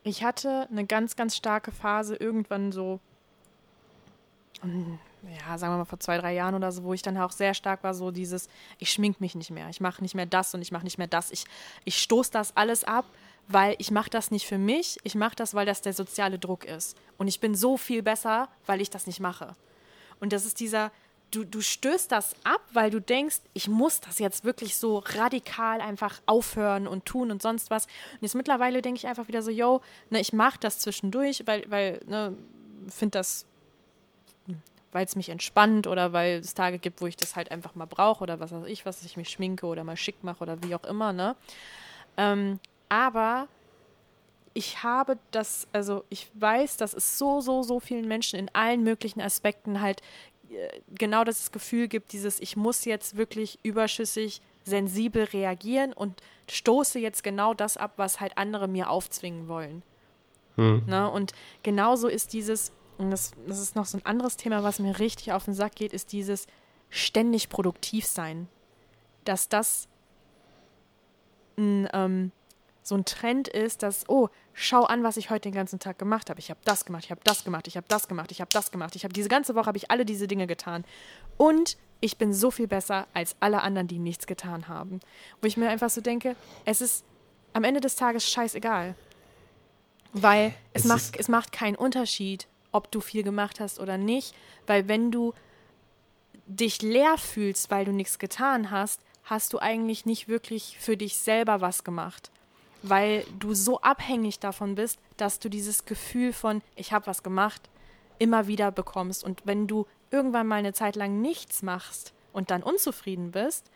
ich hatte eine ganz, ganz starke Phase irgendwann so, ja, sagen wir mal vor zwei, drei Jahren oder so, wo ich dann auch sehr stark war, so dieses, ich schmink mich nicht mehr, ich mache nicht mehr das und ich mache nicht mehr das, ich, ich stoße das alles ab, weil ich mache das nicht für mich, ich mache das, weil das der soziale Druck ist. Und ich bin so viel besser, weil ich das nicht mache. Und das ist dieser, du, du stößt das ab, weil du denkst, ich muss das jetzt wirklich so radikal einfach aufhören und tun und sonst was. Und jetzt mittlerweile denke ich einfach wieder so, yo, ne, ich mache das zwischendurch, weil, weil, ne, finde das, weil es mich entspannt oder weil es Tage gibt, wo ich das halt einfach mal brauche oder was weiß ich, was ich mich schminke oder mal schick mache oder wie auch immer, ne. Ähm, aber ich habe das, also ich weiß, dass es so, so, so vielen Menschen in allen möglichen Aspekten halt genau das Gefühl gibt, dieses ich muss jetzt wirklich überschüssig sensibel reagieren und stoße jetzt genau das ab, was halt andere mir aufzwingen wollen. Hm. Ne? Und genauso ist dieses, und das, das ist noch so ein anderes Thema, was mir richtig auf den Sack geht, ist dieses ständig produktiv sein. Dass das ein, ähm, so ein Trend ist, dass, oh, schau an, was ich heute den ganzen Tag gemacht habe. Ich habe das gemacht, ich habe das gemacht, ich habe das gemacht, ich habe das gemacht. Ich habe diese ganze Woche habe ich alle diese Dinge getan. Und ich bin so viel besser als alle anderen, die nichts getan haben. Wo ich mir einfach so denke, es ist am Ende des Tages scheißegal. Weil es, es macht, es macht keinen Unterschied, ob du viel gemacht hast oder nicht. Weil wenn du dich leer fühlst, weil du nichts getan hast, hast du eigentlich nicht wirklich für dich selber was gemacht weil du so abhängig davon bist, dass du dieses Gefühl von, ich habe was gemacht, immer wieder bekommst. Und wenn du irgendwann mal eine Zeit lang nichts machst und dann unzufrieden bist,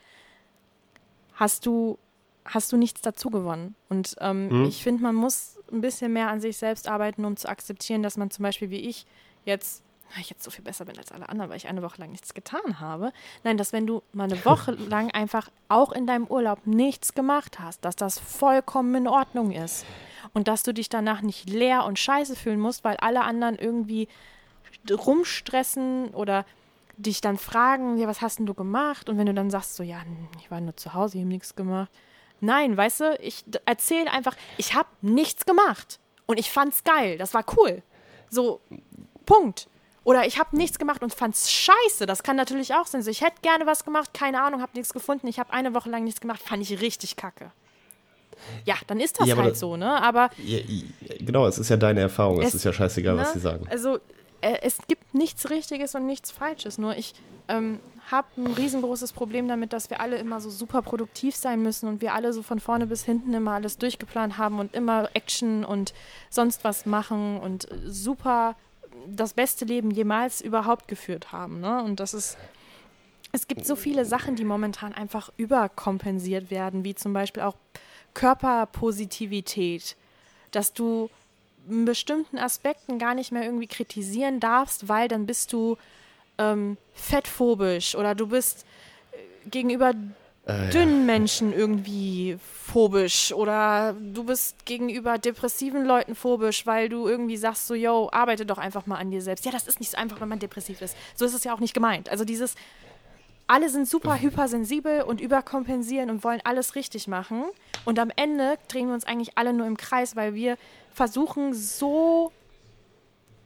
hast du, hast du nichts dazu gewonnen. Und ähm, mhm. ich finde, man muss ein bisschen mehr an sich selbst arbeiten, um zu akzeptieren, dass man zum Beispiel wie ich jetzt ich jetzt so viel besser bin als alle anderen, weil ich eine Woche lang nichts getan habe. Nein, dass wenn du mal eine Woche lang einfach auch in deinem Urlaub nichts gemacht hast, dass das vollkommen in Ordnung ist. Und dass du dich danach nicht leer und scheiße fühlen musst, weil alle anderen irgendwie rumstressen oder dich dann fragen, ja, was hast denn du gemacht? Und wenn du dann sagst, so, ja, ich war nur zu Hause, ich habe nichts gemacht. Nein, weißt du, ich erzähle einfach, ich habe nichts gemacht. Und ich fand's geil, das war cool. So, Punkt. Oder ich habe nichts gemacht und fand's scheiße. Das kann natürlich auch sein. So, ich hätte gerne was gemacht, keine Ahnung, habe nichts gefunden. Ich habe eine Woche lang nichts gemacht, fand ich richtig kacke. Ja, dann ist das ja, halt so, ne? Aber. Ja, genau, es ist ja deine Erfahrung. Es, es ist ja scheißegal, ne? was sie sagen. Also, äh, es gibt nichts Richtiges und nichts Falsches. Nur ich ähm, habe ein riesengroßes Problem damit, dass wir alle immer so super produktiv sein müssen und wir alle so von vorne bis hinten immer alles durchgeplant haben und immer Action und sonst was machen und super das beste Leben jemals überhaupt geführt haben. Ne? Und das ist, es gibt so viele Sachen, die momentan einfach überkompensiert werden, wie zum Beispiel auch Körperpositivität, dass du bestimmten Aspekten gar nicht mehr irgendwie kritisieren darfst, weil dann bist du ähm, fettphobisch oder du bist äh, gegenüber äh, dünnen ja. Menschen irgendwie phobisch oder du bist gegenüber depressiven Leuten phobisch, weil du irgendwie sagst so, yo, arbeite doch einfach mal an dir selbst. Ja, das ist nicht so einfach, wenn man depressiv ist. So ist es ja auch nicht gemeint. Also dieses, alle sind super hypersensibel und überkompensieren und wollen alles richtig machen. Und am Ende drehen wir uns eigentlich alle nur im Kreis, weil wir versuchen so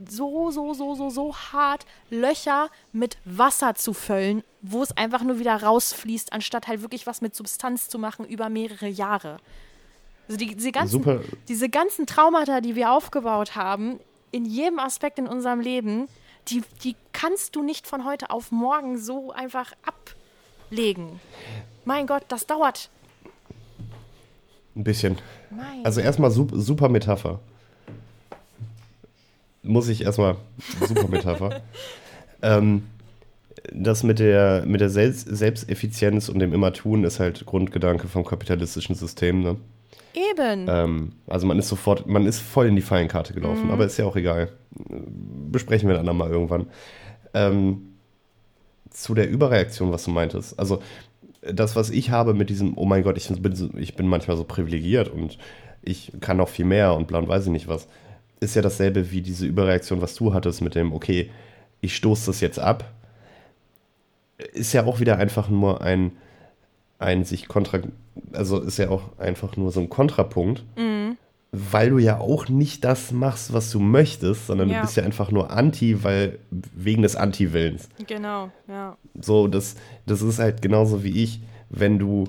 so, so, so, so, so hart Löcher mit Wasser zu füllen, wo es einfach nur wieder rausfließt, anstatt halt wirklich was mit Substanz zu machen über mehrere Jahre. Also die, diese, ganzen, diese ganzen Traumata, die wir aufgebaut haben, in jedem Aspekt in unserem Leben, die, die kannst du nicht von heute auf morgen so einfach ablegen. Mein Gott, das dauert. Ein bisschen. Mein Also erstmal super, super Metapher. Muss ich erstmal. Super Metapher. ähm, das mit der, mit der Selbst Selbsteffizienz und dem Immer-Tun ist halt Grundgedanke vom kapitalistischen System. Ne? Eben. Ähm, also man ist sofort, man ist voll in die Fallenkarte gelaufen, aber ist ja auch egal. Besprechen wir dann andermal irgendwann. Ähm, zu der Überreaktion, was du meintest. Also das, was ich habe mit diesem, oh mein Gott, ich bin, so- ich bin manchmal so privilegiert und ich kann noch viel mehr und bla und weiß ich nicht was, ist ja dasselbe wie diese Überreaktion, was du hattest mit dem, okay, ich stoße das jetzt ab. Ist ja auch wieder einfach nur ein, ein sich kontra, also ist ja auch einfach nur so ein Kontrapunkt, weil du ja auch nicht das machst, was du möchtest, sondern Ja. du bist ja einfach nur anti, weil wegen des Anti-Willens. genau, ja. So, das, das ist halt genauso wie ich, wenn du,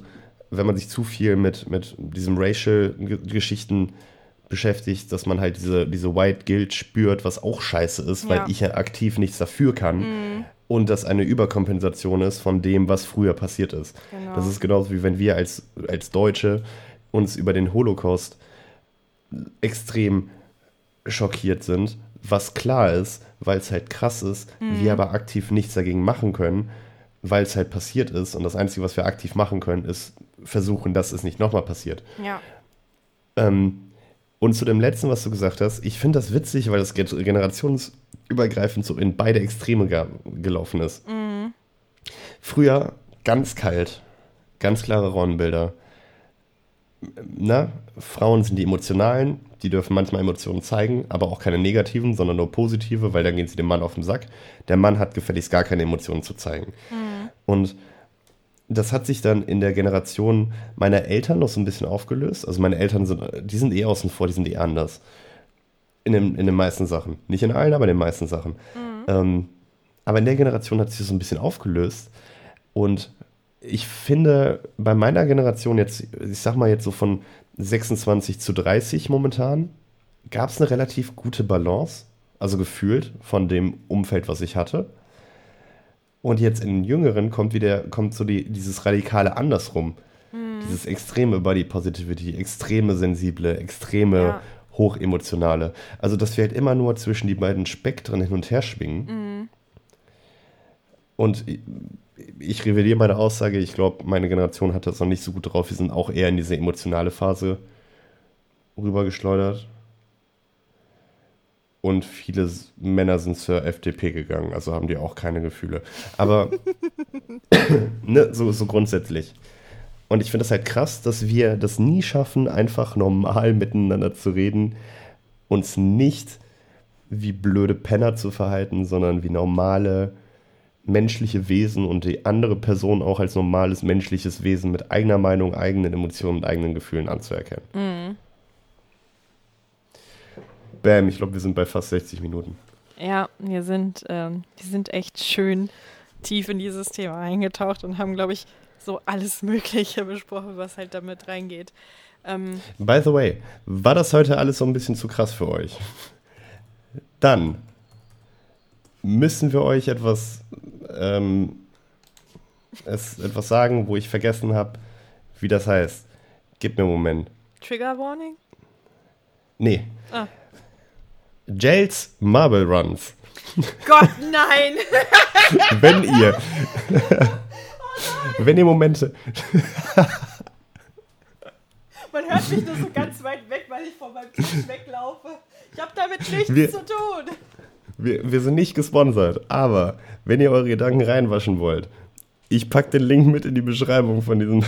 wenn man sich zu viel mit, mit diesen Racial-Geschichten beschäftigt, dass man halt diese, diese White Guilt spürt, was auch scheiße ist, Ja. weil ich ja aktiv nichts dafür kann. Und das eine Überkompensation ist von dem, was früher passiert ist. Genau. Das ist genauso wie wenn wir als, als Deutsche uns über den Holocaust extrem schockiert sind, was klar ist, weil es halt krass ist, wir aber aktiv nichts dagegen machen können, weil es halt passiert ist. Und das Einzige, was wir aktiv machen können, ist versuchen, dass es nicht nochmal passiert. Ja. Ähm, und zu dem letzten, was du gesagt hast, ich finde das witzig, weil das ge- generationsübergreifend so in beide Extreme ge gelaufen ist. Früher ganz kalt, ganz klare Rollenbilder. Na, Frauen sind die emotionalen, die dürfen manchmal Emotionen zeigen, aber auch keine negativen, sondern nur positive, weil dann gehen sie dem Mann auf den Sack. Der Mann hat gefälligst gar keine Emotionen zu zeigen. Und das hat sich dann in der Generation meiner Eltern noch so ein bisschen aufgelöst. Also meine Eltern sind, die sind eh außen vor, die sind eh anders. In, den, in den meisten Sachen. Nicht in allen, aber in den meisten Sachen. Ähm, aber in der Generation hat sich das so ein bisschen aufgelöst. Und ich finde, bei meiner Generation jetzt, ich sag mal jetzt so von 26 zu 30 momentan, gab es eine relativ gute Balance. Also gefühlt von dem Umfeld, was ich hatte. Und jetzt in den Jüngeren kommt wieder, kommt so die, dieses radikale Andersrum. Dieses extreme Body Positivity, extreme sensible, extreme Ja. hochemotionale. Also, dass wir halt immer nur zwischen die beiden Spektren hin und her schwingen. Und ich, ich revidiere meine Aussage, ich glaube, meine Generation hat das noch nicht so gut drauf. Wir sind auch eher in diese emotionale Phase rübergeschleudert. Und viele Männer sind zur FDP gegangen, also haben die auch keine Gefühle. Aber ne, so, so grundsätzlich. Und ich finde das halt krass, dass wir das nie schaffen, einfach normal miteinander zu reden, uns nicht wie blöde Penner zu verhalten, sondern wie normale menschliche Wesen und die andere Person auch als normales menschliches Wesen mit eigener Meinung, eigenen Emotionen und eigenen Gefühlen anzuerkennen. Bam, ich glaube, wir sind bei fast 60 Minuten. Ja, wir sind, ähm, wir sind echt schön tief in dieses Thema eingetaucht und haben, glaube ich, so alles Mögliche besprochen, was halt damit reingeht. Ähm, By the way, war das heute alles so ein bisschen zu krass für euch? Dann müssen wir euch etwas, ähm, es, etwas sagen, wo ich vergessen habe, wie das heißt. Gib mir einen Moment. Trigger Warning? Nee. Ah. Jails Marble Runs. Gott, nein! Wenn ihr. wenn ihr Momente. Man hört mich nur so ganz weit weg, weil ich von meinem Tisch weglaufe. Ich habe damit nichts Wir- zu tun. Wir, wir sind nicht gesponsert, aber wenn ihr eure Gedanken reinwaschen wollt, ich packe den Link mit in die Beschreibung von diesem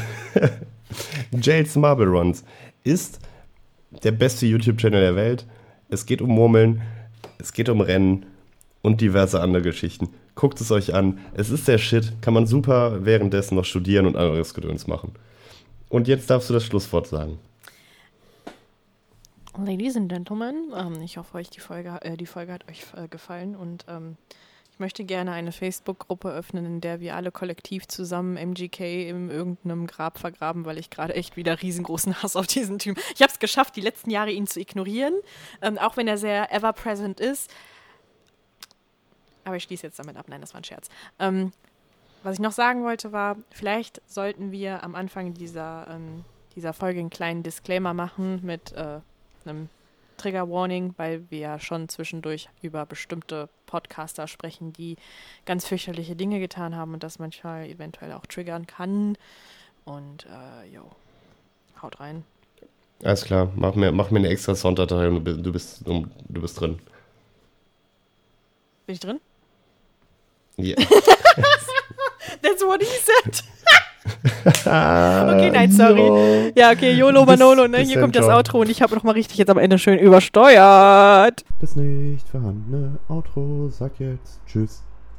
Jails Marble Runs. Ist der beste YouTube-Channel der Welt. Es geht um Murmeln, es geht um Rennen und diverse andere Geschichten. Guckt es euch an. Es ist der Shit. Kann man super währenddessen noch studieren und anderes Gedöns machen. Und jetzt darfst du das Schlusswort sagen. Ladies and Gentlemen, ähm, ich hoffe, euch die Folge, äh, die Folge hat euch äh, gefallen und ähm, möchte gerne eine Facebook-Gruppe öffnen, in der wir alle kollektiv zusammen MGK in irgendeinem Grab vergraben, weil ich gerade echt wieder riesengroßen Hass auf diesen Typen. Ich habe es geschafft, die letzten Jahre ihn zu ignorieren, ähm, auch wenn er sehr ever-present ist. Aber ich schließe jetzt damit ab. Nein, das war ein Scherz. Ähm, was ich noch sagen wollte war, vielleicht sollten wir am Anfang dieser, ähm, dieser Folge einen kleinen Disclaimer machen mit äh, einem Trigger Warning, weil wir ja schon zwischendurch über bestimmte Podcaster sprechen, die ganz fürchterliche Dinge getan haben und das manchmal eventuell auch triggern kann. Und äh, jo, haut rein. Alles klar, mach mir, mach mir eine extra Sounddatei und du bist, du bist, drin. Bin ich drin? Ja. That's what he said. okay, nein, sorry. Ja, okay, YOLO Manolo, ne? Hier kommt das Outro und ich habe nochmal richtig jetzt am Ende schön übersteuert. Das nicht vorhandene Outro sagt jetzt Tschüss.